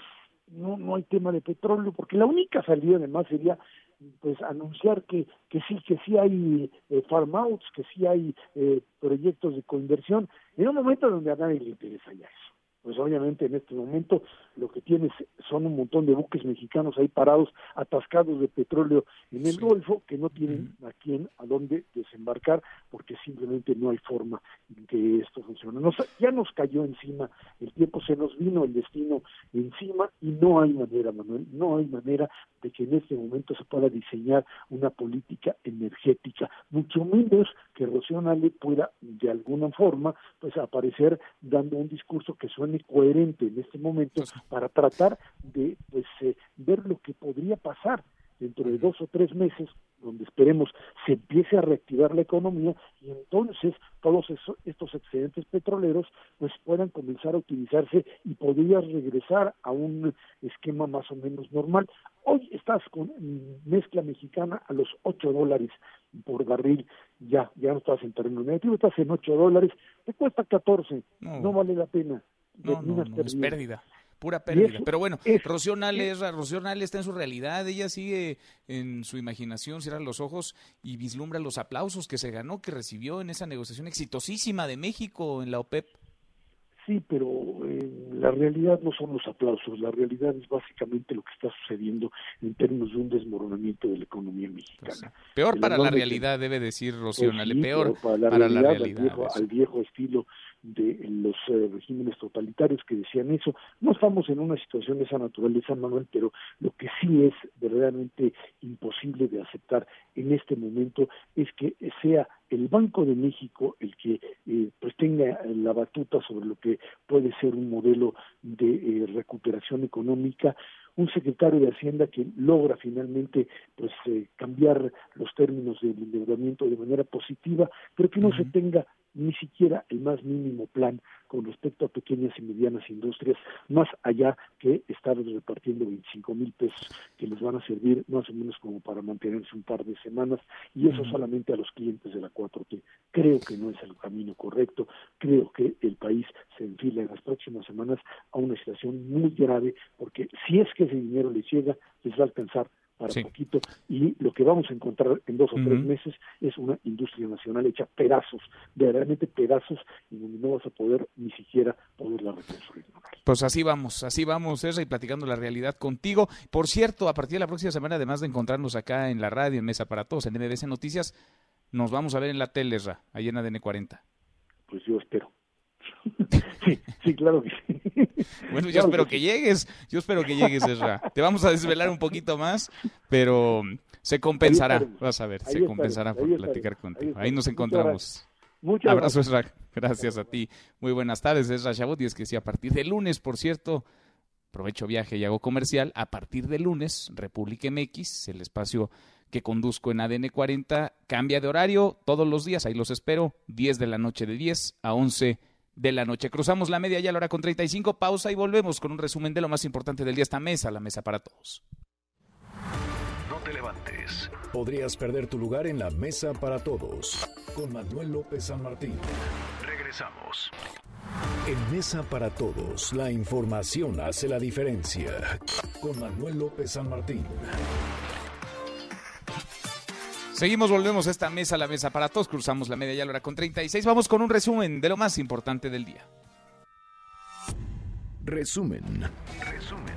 no, no hay tema de petróleo, porque la única salida además sería pues anunciar que, que sí, que sí hay eh, farm outs, que sí hay eh, proyectos de coinversión, en un momento donde a nadie le interesa ya eso pues obviamente en este momento lo que tienes son un montón de buques mexicanos ahí parados, atascados de petróleo en el Golfo, que no tienen a quién, a dónde desembarcar, porque simplemente no hay forma en que esto funcione. Nos, ya nos cayó encima, el tiempo se nos vino, el destino encima, y no hay manera, Manuel, no hay manera de que en este momento se pueda diseñar una política energética, mucho menos que Rocío Nale pueda de alguna forma pues aparecer dando un discurso que suene coherente en este momento para tratar de pues eh, ver lo que podría pasar dentro de dos o tres meses donde esperemos se empiece a reactivar la economía y entonces todos estos excedentes petroleros pues puedan comenzar a utilizarse y podría regresar a un esquema más o menos normal. Hoy estás con mezcla mexicana a los 8 dólares por barril, ya, ya no estás en terreno negativo, estás en 8 dólares, te cuesta 14, no vale la pena. No, no, no, es pérdida. Pura pérdida. Pero bueno, Rocío Nales, Rocío Nales está en su realidad, ella sigue en su imaginación, cierra los ojos y vislumbra los aplausos que se ganó, que recibió en esa negociación exitosísima de México en la OPEP. Sí, pero eh, la realidad no son los aplausos, la realidad es básicamente lo que está sucediendo en términos de un desmoronamiento de la economía mexicana. Pues peor para la realidad, debe decir Rocío pues peor para la realidad. al viejo estilo de los eh, regímenes totalitarios que decían eso. No estamos en una situación de esa naturaleza, Manuel, pero lo que sí es verdaderamente imposible de aceptar en este momento es que sea el Banco de México el que eh, pues tenga la batuta sobre lo que puede ser un modelo de eh, recuperación económica un secretario de Hacienda que logra finalmente pues cambiar los términos del endeudamiento de manera positiva, pero que no se tenga ni siquiera el más mínimo plan con respecto a pequeñas y medianas industrias, más allá que estar repartiendo 25 mil pesos que les van a servir más o menos como para mantenerse un par de semanas, y eso solamente a los clientes de la 4T. Creo que no es el camino correcto, creo que el país se enfila en las próximas semanas a una situación muy grave, porque si es que ese dinero les llega, les va a alcanzar para poquito y lo que vamos a encontrar en dos o tres meses es una industria nacional hecha pedazos, verdaderamente pedazos y donde no vas a poder ni siquiera poderla reconstruir. Pues así vamos, así vamos, Ezra, y platicando la realidad contigo. Por cierto, a partir de la próxima semana, además de encontrarnos acá en la radio, en Mesa para Todos, en MBC Noticias, nos vamos a ver en la tele, Ezra, ahí en ADN 40. Pues yo espero. sí, sí, claro que sí. Bueno, yo espero que, llegues, yo espero que llegues, Ezra. Te vamos a desvelar un poquito más, pero se compensará, vas a ver, se compensará por platicar contigo. Ahí, nos encontramos. Muchas Abrazo, Ezra. Gracias a ti. Muy buenas tardes, Ezra Chabot. Y es que sí, a partir de lunes, por cierto, aprovecho viaje y hago comercial. A partir de lunes, República MX, el espacio que conduzco en ADN 40 cambia de horario todos los días. Ahí los espero, 10 de la noche de 10 a 11 de la noche. Cruzamos la media ya a la hora con 35, pausa y volvemos con un resumen de lo más importante del día. Esta mesa, la mesa para todos. No te levantes. Podrías perder tu lugar en la mesa para todos. Con Manuel López San Martín. Regresamos. En Mesa para Todos, la información hace la diferencia. Con Manuel López San Martín. Seguimos, volvemos a esta mesa, la mesa para todos. Cruzamos la media ya la hora con 36. Vamos con un resumen de lo más importante del día. Resumen. Resumen.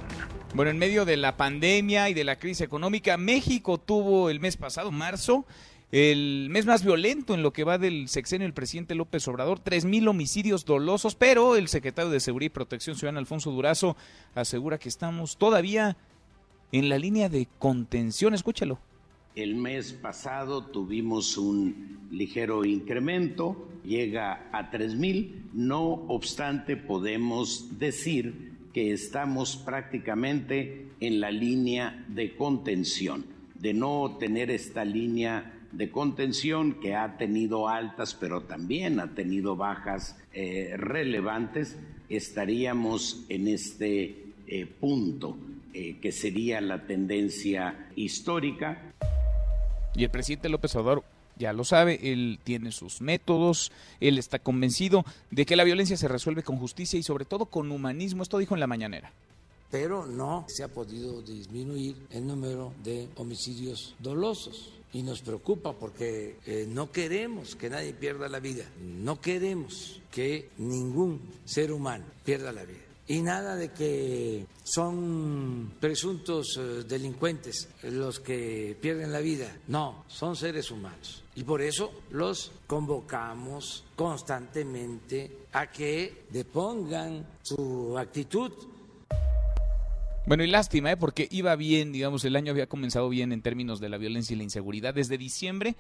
Bueno, en medio de la pandemia y de la crisis económica, México tuvo el mes pasado, marzo, el mes más violento en lo que va del sexenio del presidente López Obrador, 3.000 homicidios dolosos, pero el secretario de Seguridad y Protección Ciudadana, Alfonso Durazo, asegura que estamos todavía en la línea de contención. Escúchalo. El mes pasado tuvimos un ligero incremento, llega a 3.000, no obstante podemos decir que estamos prácticamente en la línea de contención. De no tener esta línea de contención que ha tenido altas, pero también ha tenido bajas eh, relevantes, estaríamos en este eh, punto, eh, que sería la tendencia histórica. Y el presidente López Obrador ya lo sabe, él tiene sus métodos, él está convencido de que la violencia se resuelve con justicia y sobre todo con humanismo. Esto dijo en la mañanera. Pero no se ha podido disminuir el número de homicidios dolosos. Y nos preocupa porque eh, no queremos que nadie pierda la vida, no queremos que ningún ser humano pierda la vida. Y nada de que son presuntos eh, delincuentes los que pierden la vida. No, son seres humanos. Y por eso los convocamos constantemente a que depongan su actitud. Bueno, y lástima, ¿eh? porque iba bien, digamos, el año había comenzado bien en términos de la violencia y la inseguridad. Desde diciembre,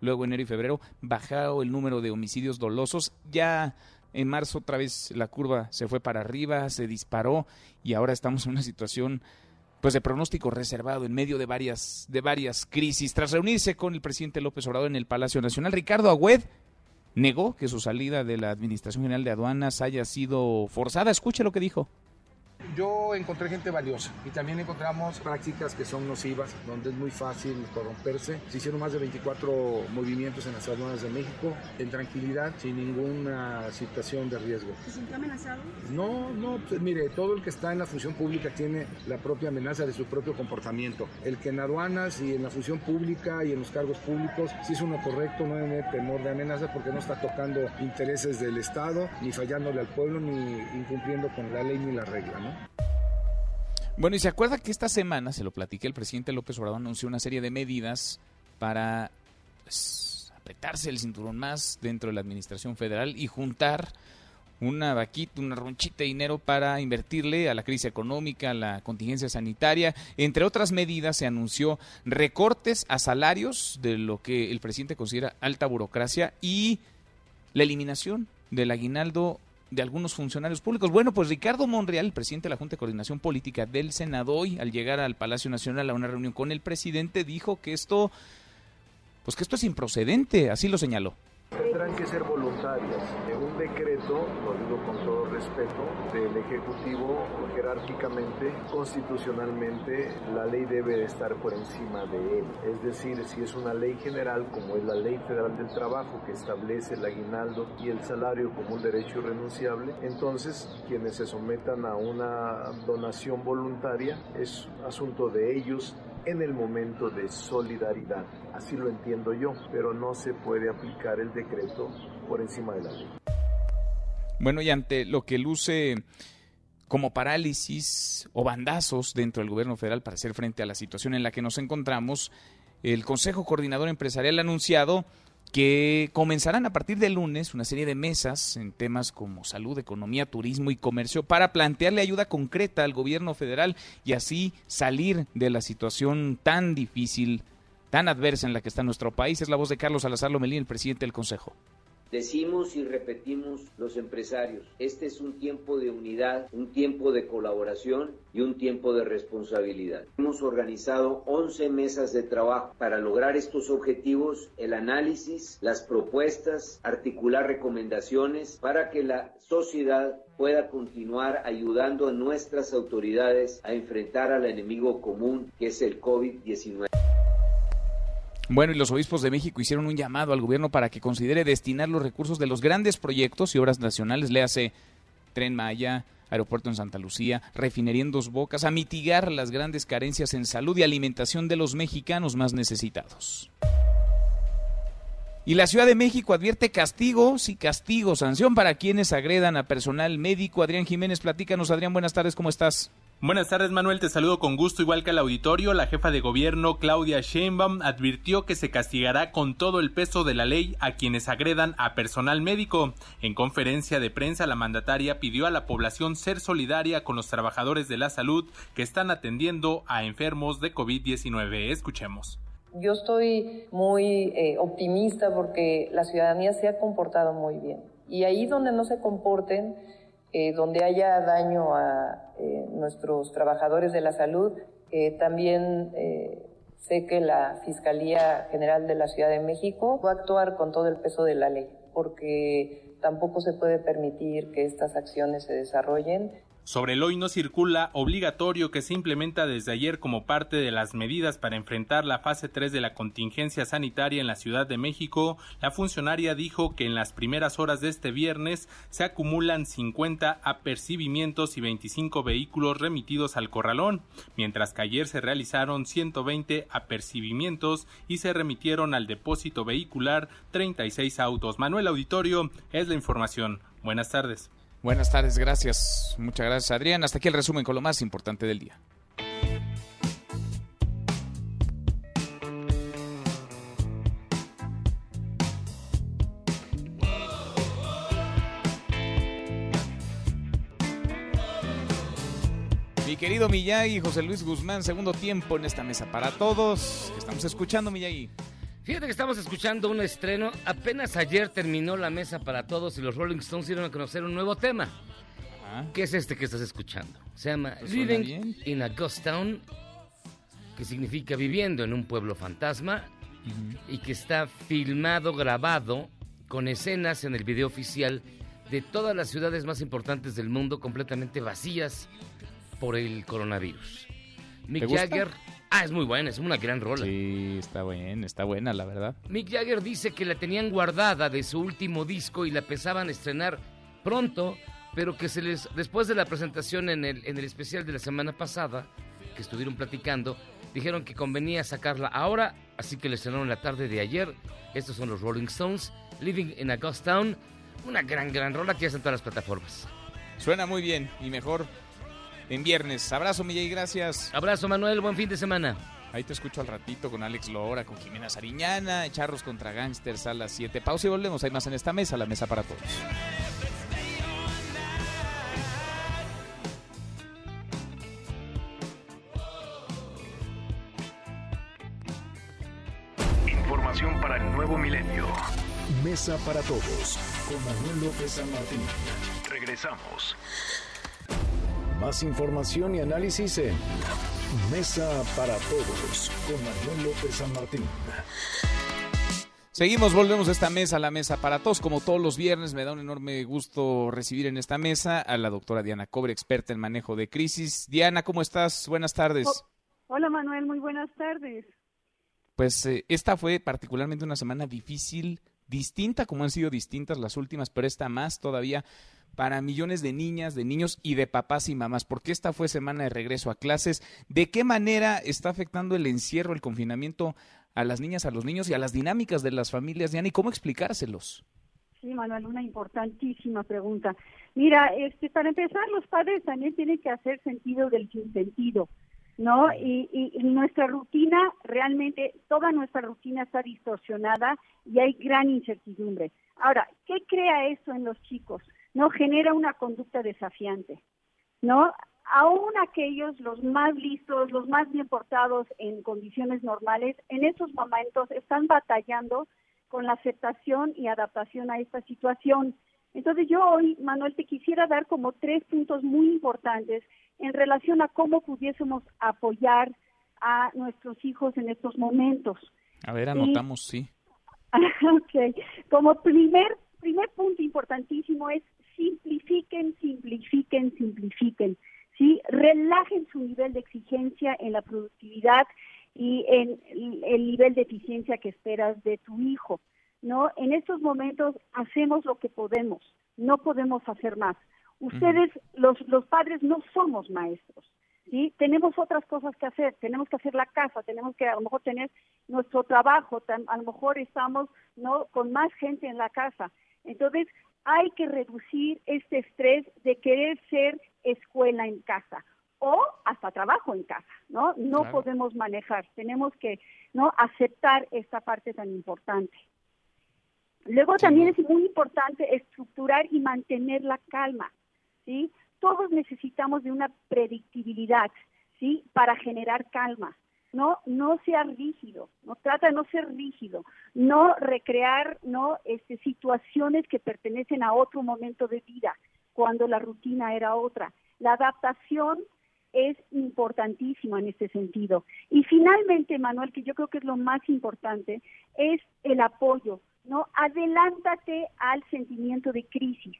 luego enero y febrero, bajado el número de homicidios dolosos. Ya en marzo otra vez la curva se fue para arriba, se disparó y ahora estamos en una situación pues de pronóstico reservado en medio de varias de varias crisis. Tras reunirse con el presidente López Obrador en el Palacio Nacional, Ricardo Agüed negó que su salida de la Administración General de Aduanas haya sido forzada. Escuche lo que dijo yo encontré gente valiosa y también encontramos prácticas que son nocivas, donde es muy fácil corromperse. Se hicieron más de 24 movimientos en las aduanas de México, en tranquilidad, sin ninguna situación de riesgo. ¿Se sintió amenazado? No, no, pues, mire, todo el que está en la función pública tiene la propia amenaza de su propio comportamiento. El que en aduanas y en la función pública y en los cargos públicos, si es uno correcto, no tiene temor de amenaza porque no está tocando intereses del Estado, ni fallándole al pueblo, ni incumpliendo con la ley ni la regla, ¿no? Bueno, y se acuerda que esta semana, se lo platiqué, el presidente López Obrador anunció una serie de medidas para pues, apretarse el cinturón más dentro de la administración federal y juntar una vaquita, una ronchita de dinero para invertirle a la crisis económica, a la contingencia sanitaria. Entre otras medidas, se anunció recortes a salarios de lo que el presidente considera alta burocracia y la eliminación del aguinaldo de algunos funcionarios públicos. Bueno, pues Ricardo Monreal, el presidente de la Junta de Coordinación Política del Senado, hoy al llegar al Palacio Nacional a una reunión con el presidente, dijo que esto, pues que esto es improcedente, así lo señaló tendrán que ser voluntarias. Un decreto, lo digo con todo respeto, del Ejecutivo, jerárquicamente, constitucionalmente, la ley debe estar por encima de él. Es decir, si es una ley general, como es la Ley Federal del Trabajo, que establece el aguinaldo y el salario como un derecho irrenunciable, entonces quienes se sometan a una donación voluntaria es asunto de ellos en el momento de solidaridad. Así lo entiendo yo, pero no se puede aplicar el decreto por encima de la ley. Bueno, y ante lo que luce como parálisis o bandazos dentro del gobierno federal para hacer frente a la situación en la que nos encontramos, el Consejo Coordinador Empresarial ha anunciado que comenzarán a partir del lunes una serie de mesas en temas como salud, economía, turismo y comercio para plantearle ayuda concreta al gobierno federal y así salir de la situación tan difícil, tan adversa en la que está nuestro país. Es la voz de Carlos Salazar Lomelín, el presidente del Consejo. Decimos y repetimos los empresarios, este es un tiempo de unidad, un tiempo de colaboración y un tiempo de responsabilidad. Hemos organizado 11 mesas de trabajo para lograr estos objetivos, el análisis, las propuestas, articular recomendaciones para que la sociedad pueda continuar ayudando a nuestras autoridades a enfrentar al enemigo común que es el COVID-19. Bueno, y los obispos de México hicieron un llamado al gobierno para que considere destinar los recursos de los grandes proyectos y obras nacionales, léase Tren Maya, Aeropuerto en Santa Lucía, refinería en Dos Bocas, a mitigar las grandes carencias en salud y alimentación de los mexicanos más necesitados. Y la Ciudad de México advierte castigo, sí, castigo, sanción para quienes agredan a personal médico. Adrián Jiménez, platícanos. Adrián, buenas tardes, ¿cómo estás? Buenas tardes, Manuel. Te saludo con gusto, igual que al auditorio. La jefa de gobierno, Claudia Sheinbaum, advirtió que se castigará con todo el peso de la ley a quienes agredan a personal médico. En conferencia de prensa, la mandataria pidió a la población ser solidaria con los trabajadores de la salud que están atendiendo a enfermos de COVID-19. Escuchemos. Yo estoy muy eh, optimista porque la ciudadanía se ha comportado muy bien. Y ahí donde no se comporten, eh, donde haya daño a eh, nuestros trabajadores de la salud. Eh, también sé que la Fiscalía General de la Ciudad de México va a actuar con todo el peso de la ley, porque tampoco se puede permitir que estas acciones se desarrollen sobre el hoy no circula obligatorio que se implementa desde ayer como parte de las medidas para enfrentar la fase 3 de la contingencia sanitaria en la Ciudad de México, la funcionaria dijo que en las primeras horas de este viernes se acumulan 50 apercibimientos y 25 vehículos remitidos al corralón, mientras que ayer se realizaron 120 apercibimientos y se remitieron al depósito vehicular 36 autos. Manuel Auditorio es la información. Buenas tardes. Buenas tardes, gracias. Muchas gracias, Adrián. Hasta aquí el resumen con lo más importante del día. Mi querido Miyagi, José Luis Guzmán, segundo tiempo en esta mesa para todos. Estamos escuchando, Miyagi. Fíjate que estamos escuchando un estreno. Apenas ayer terminó la mesa para todos y los Rolling Stones dieron a conocer un nuevo tema. Ah. ¿Qué es este que estás escuchando? Se llama Living in a Ghost Town, que significa viviendo en un pueblo fantasma y que está filmado, grabado con escenas en el video oficial de todas las ciudades más importantes del mundo completamente vacías por el coronavirus. Mick Jagger Ah, es muy buena, es una gran rola. Sí, está buena, está buena, la verdad. Mick Jagger dice que la tenían guardada de su último disco y la pensaban estrenar pronto, pero que se les, después de la presentación en el, en el especial de la semana pasada, que estuvieron platicando, dijeron que convenía sacarla ahora, así que la estrenaron la tarde de ayer. Estos son los Rolling Stones, Living in a Ghost Town, una gran, gran rola que ya está en todas las plataformas. Suena muy bien y mejor en viernes. Abrazo, Miguel, gracias. Abrazo, Manuel, buen fin de semana. Ahí te escucho al ratito con Alex Lora, con Jimena Sariñana, Charros contra Gangsters a las 7. Pausa y volvemos. Hay más en esta mesa, la mesa para todos. Información para el nuevo milenio. Mesa para todos con Manuel López San Martín. Regresamos. Más información y análisis en Mesa para Todos con Manuel López San Martín. Seguimos, volvemos a esta mesa, la mesa para todos. Como todos los viernes, me da un enorme gusto recibir en esta mesa a la doctora Diana Cobre, experta en manejo de crisis. Diana, ¿cómo estás? Buenas tardes. Oh, hola Manuel, muy buenas tardes. Pues eh, esta fue particularmente una semana difícil, distinta como han sido distintas las últimas, pero esta más todavía para millones de niñas, de niños y de papás y mamás, porque esta fue semana de regreso a clases. ¿De qué manera está afectando el encierro, el confinamiento a las niñas, a los niños y a las dinámicas de las familias, Diana? ¿Y cómo explicárselos? Sí, Manuel, una importantísima pregunta. Mira, este, para empezar, los padres también tienen que hacer sentido del sinsentido, ¿no? Y, y, nuestra rutina, realmente, toda nuestra rutina está distorsionada y hay gran incertidumbre. Ahora, ¿qué crea esto en los chicos? no genera una conducta desafiante, ¿no? Aún aquellos, los más listos, los más bien portados en condiciones normales, en esos momentos están batallando con la aceptación y adaptación a esta situación. Entonces yo hoy, Manuel, te quisiera dar como tres puntos muy importantes en relación a cómo pudiésemos apoyar a nuestros hijos en estos momentos. A ver, anotamos, sí. ok. Como primer, primer punto importantísimo es simplifiquen, simplifiquen, simplifiquen. ¿sí? Relajen su nivel de exigencia en la productividad y en el nivel de eficiencia que esperas de tu hijo. ¿no? En estos momentos hacemos lo que podemos, no podemos hacer más. Ustedes, los, los padres, no somos maestros. ¿sí? Tenemos otras cosas que hacer, tenemos que hacer la casa, tenemos que a lo mejor tener nuestro trabajo, a lo mejor estamos no con más gente en la casa. Entonces, hay que reducir este estrés de querer ser escuela en casa o hasta trabajo en casa, ¿no? No podemos manejar, tenemos que no aceptar esta parte tan importante. Luego también es muy importante estructurar y mantener la calma, ¿sí? Todos necesitamos de una predictibilidad, ¿sí? Para generar calma. No, no sea rígido, no trata de no ser rígido, no recrear, no, este, situaciones que pertenecen a otro momento de vida, cuando la rutina era otra. La adaptación es importantísima en este sentido. Y finalmente, Manuel, que yo creo que es lo más importante, es el apoyo, ¿no? Adelántate al sentimiento de crisis.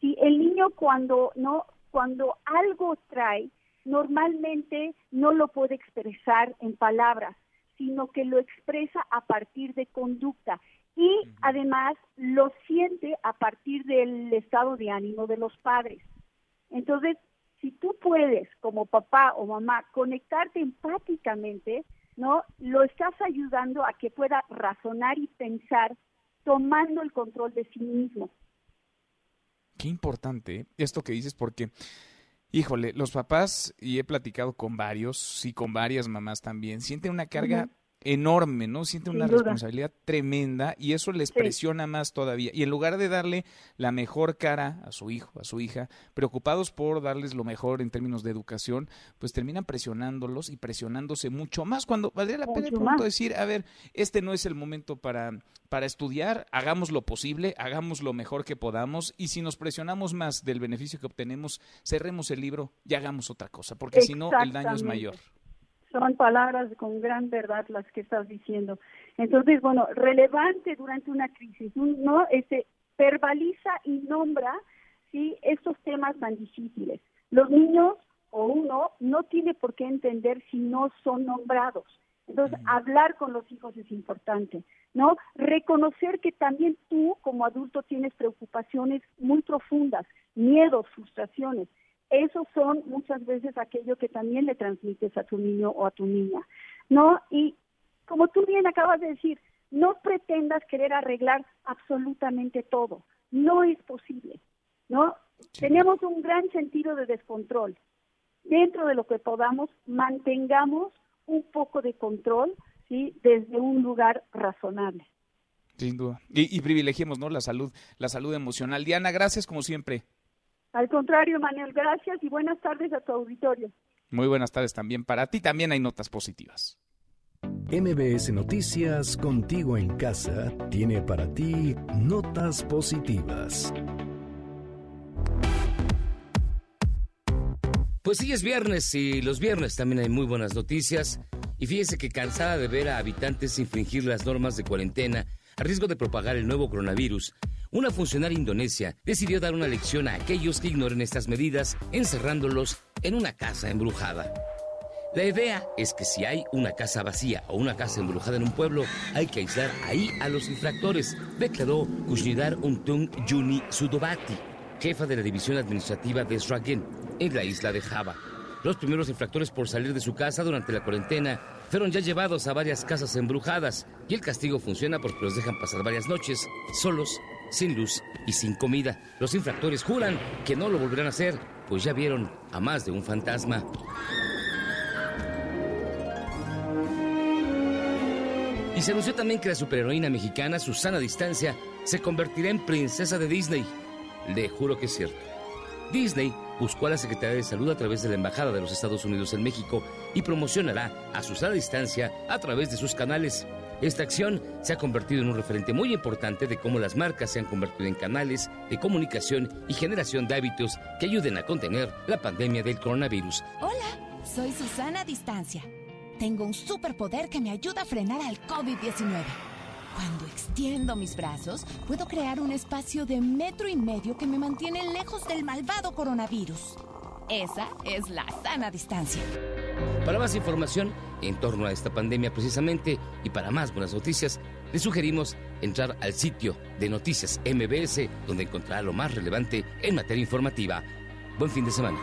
Si el niño cuando no cuando algo trae, normalmente no lo puede expresar en palabras, sino que lo expresa a partir de conducta y además lo siente a partir del estado de ánimo de los padres. Entonces, si tú puedes, como papá o mamá, conectarte empáticamente, ¿no? Lo estás ayudando a que pueda razonar y pensar tomando el control de sí mismo. Qué importante esto que dices porque, híjole, los papás, y he platicado con varios y con varias mamás también, sienten una carga enorme, ¿no? Sienten una responsabilidad tremenda y eso les presiona más todavía. Y en lugar de darle la mejor cara a su hijo, a su hija, preocupados por darles lo mejor en términos de educación, pues terminan presionándolos y presionándose mucho más. Cuando valdría la pena de decir, a ver, este no es el momento para, para estudiar, hagamos lo posible, hagamos lo mejor que podamos y si nos presionamos más del beneficio que obtenemos, cerremos el libro y hagamos otra cosa, porque si no el daño es mayor son palabras con gran verdad las que estás diciendo. Entonces, bueno, relevante durante una crisis, ¿no? Este, verbaliza y nombra, ¿sí? Estos temas tan difíciles. Los niños o uno no tiene por qué entender si no son nombrados. Entonces, hablar con los hijos es importante, ¿no? Reconocer que también tú como adulto tienes preocupaciones muy profundas, miedos, frustraciones esos son muchas veces aquello que también le transmites a tu niño o a tu niña, ¿no? Y como tú bien acabas de decir, no pretendas querer arreglar absolutamente todo, no es posible, ¿no? Tenemos un gran sentido de descontrol. Dentro de lo que podamos, mantengamos un poco de control, ¿sí? Desde un lugar razonable. Sin duda. Y, y privilegiemos, ¿no? La salud, la salud emocional. Diana, gracias como siempre. Al contrario, Manuel, gracias y buenas tardes a tu auditorio. Muy buenas tardes también para ti. También hay notas positivas. MBS Noticias, contigo en casa, tiene para ti notas positivas. Pues sí, es viernes y los viernes también hay muy buenas noticias. Y fíjese que cansada de ver a habitantes infringir las normas de cuarentena a riesgo de propagar el nuevo coronavirus, una funcionaria indonesia decidió dar una lección a aquellos que ignoren estas medidas, encerrándolos en una casa embrujada. La idea es que si hay una casa vacía o una casa embrujada en un pueblo, hay que aislar ahí a los infractores, declaró Kushnidar Untung Juni Sudobati, jefa de la división administrativa de Sragen, en la isla de Java. Los primeros infractores por salir de su casa durante la cuarentena fueron ya llevados a varias casas embrujadas y el castigo funciona porque los dejan pasar varias noches solos sin luz y sin comida. Los infractores juran que no lo volverán a hacer, pues ya vieron a más de un fantasma. Y se anunció también que la superheroína mexicana Susana Distancia se convertirá en princesa de Disney. Le juro que es cierto. Disney buscó a la Secretaría de Salud a través de la Embajada de los Estados Unidos en México y promocionará a Susana Distancia a través de sus canales. Esta acción se ha convertido en un referente muy importante de cómo las marcas se han convertido en canales de comunicación y generación de hábitos que ayuden a contener la pandemia del coronavirus. Hola, soy Susana Distancia. Tengo un superpoder que me ayuda a frenar al COVID-19. Cuando extiendo mis brazos, puedo crear un espacio de metro y medio que me mantiene lejos del malvado coronavirus. Esa es la sana distancia. Para más información en torno a esta pandemia precisamente y para más buenas noticias, le sugerimos entrar al sitio de Noticias MBS, donde encontrará lo más relevante en materia informativa. Buen fin de semana.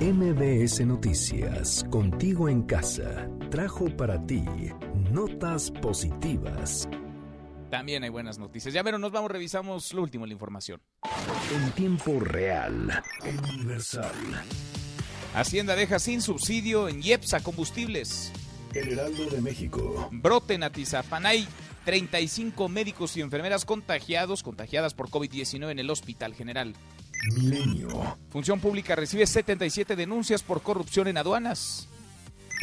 MBS Noticias, contigo en casa, trajo para ti notas positivas. También hay buenas noticias. Ya pero nos vamos, revisamos lo último, la información. En tiempo real, universal. Hacienda deja sin subsidio en IEPS a combustibles. El Heraldo de México. Brote en Atizapán. 35 médicos y enfermeras contagiados, contagiadas por COVID-19 en el Hospital General. Milenio. Función Pública recibe 77 denuncias por corrupción en aduanas.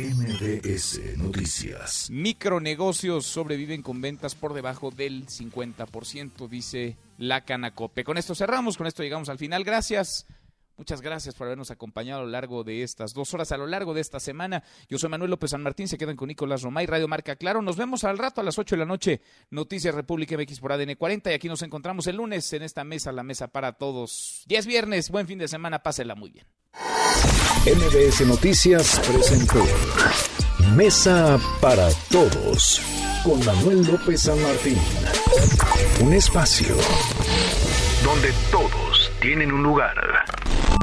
MBS Noticias. Micronegocios sobreviven con ventas por debajo del 50%, dice la Canacope. Con esto cerramos, con esto llegamos al final. Gracias. Muchas gracias por habernos acompañado a lo largo de estas dos horas, a lo largo de esta semana. Yo soy Manuel López San Martín, se quedan con Nicolás Romay, Radio Marca Claro. Nos vemos al rato a las 8 de la noche, Noticias República MX por ADN 40 y aquí nos encontramos el lunes en esta mesa, la mesa para todos. Y es viernes, buen fin de semana, pásela muy bien. MBS Noticias presentó Mesa para Todos con Manuel López San Martín. Un espacio donde todos tienen un lugar.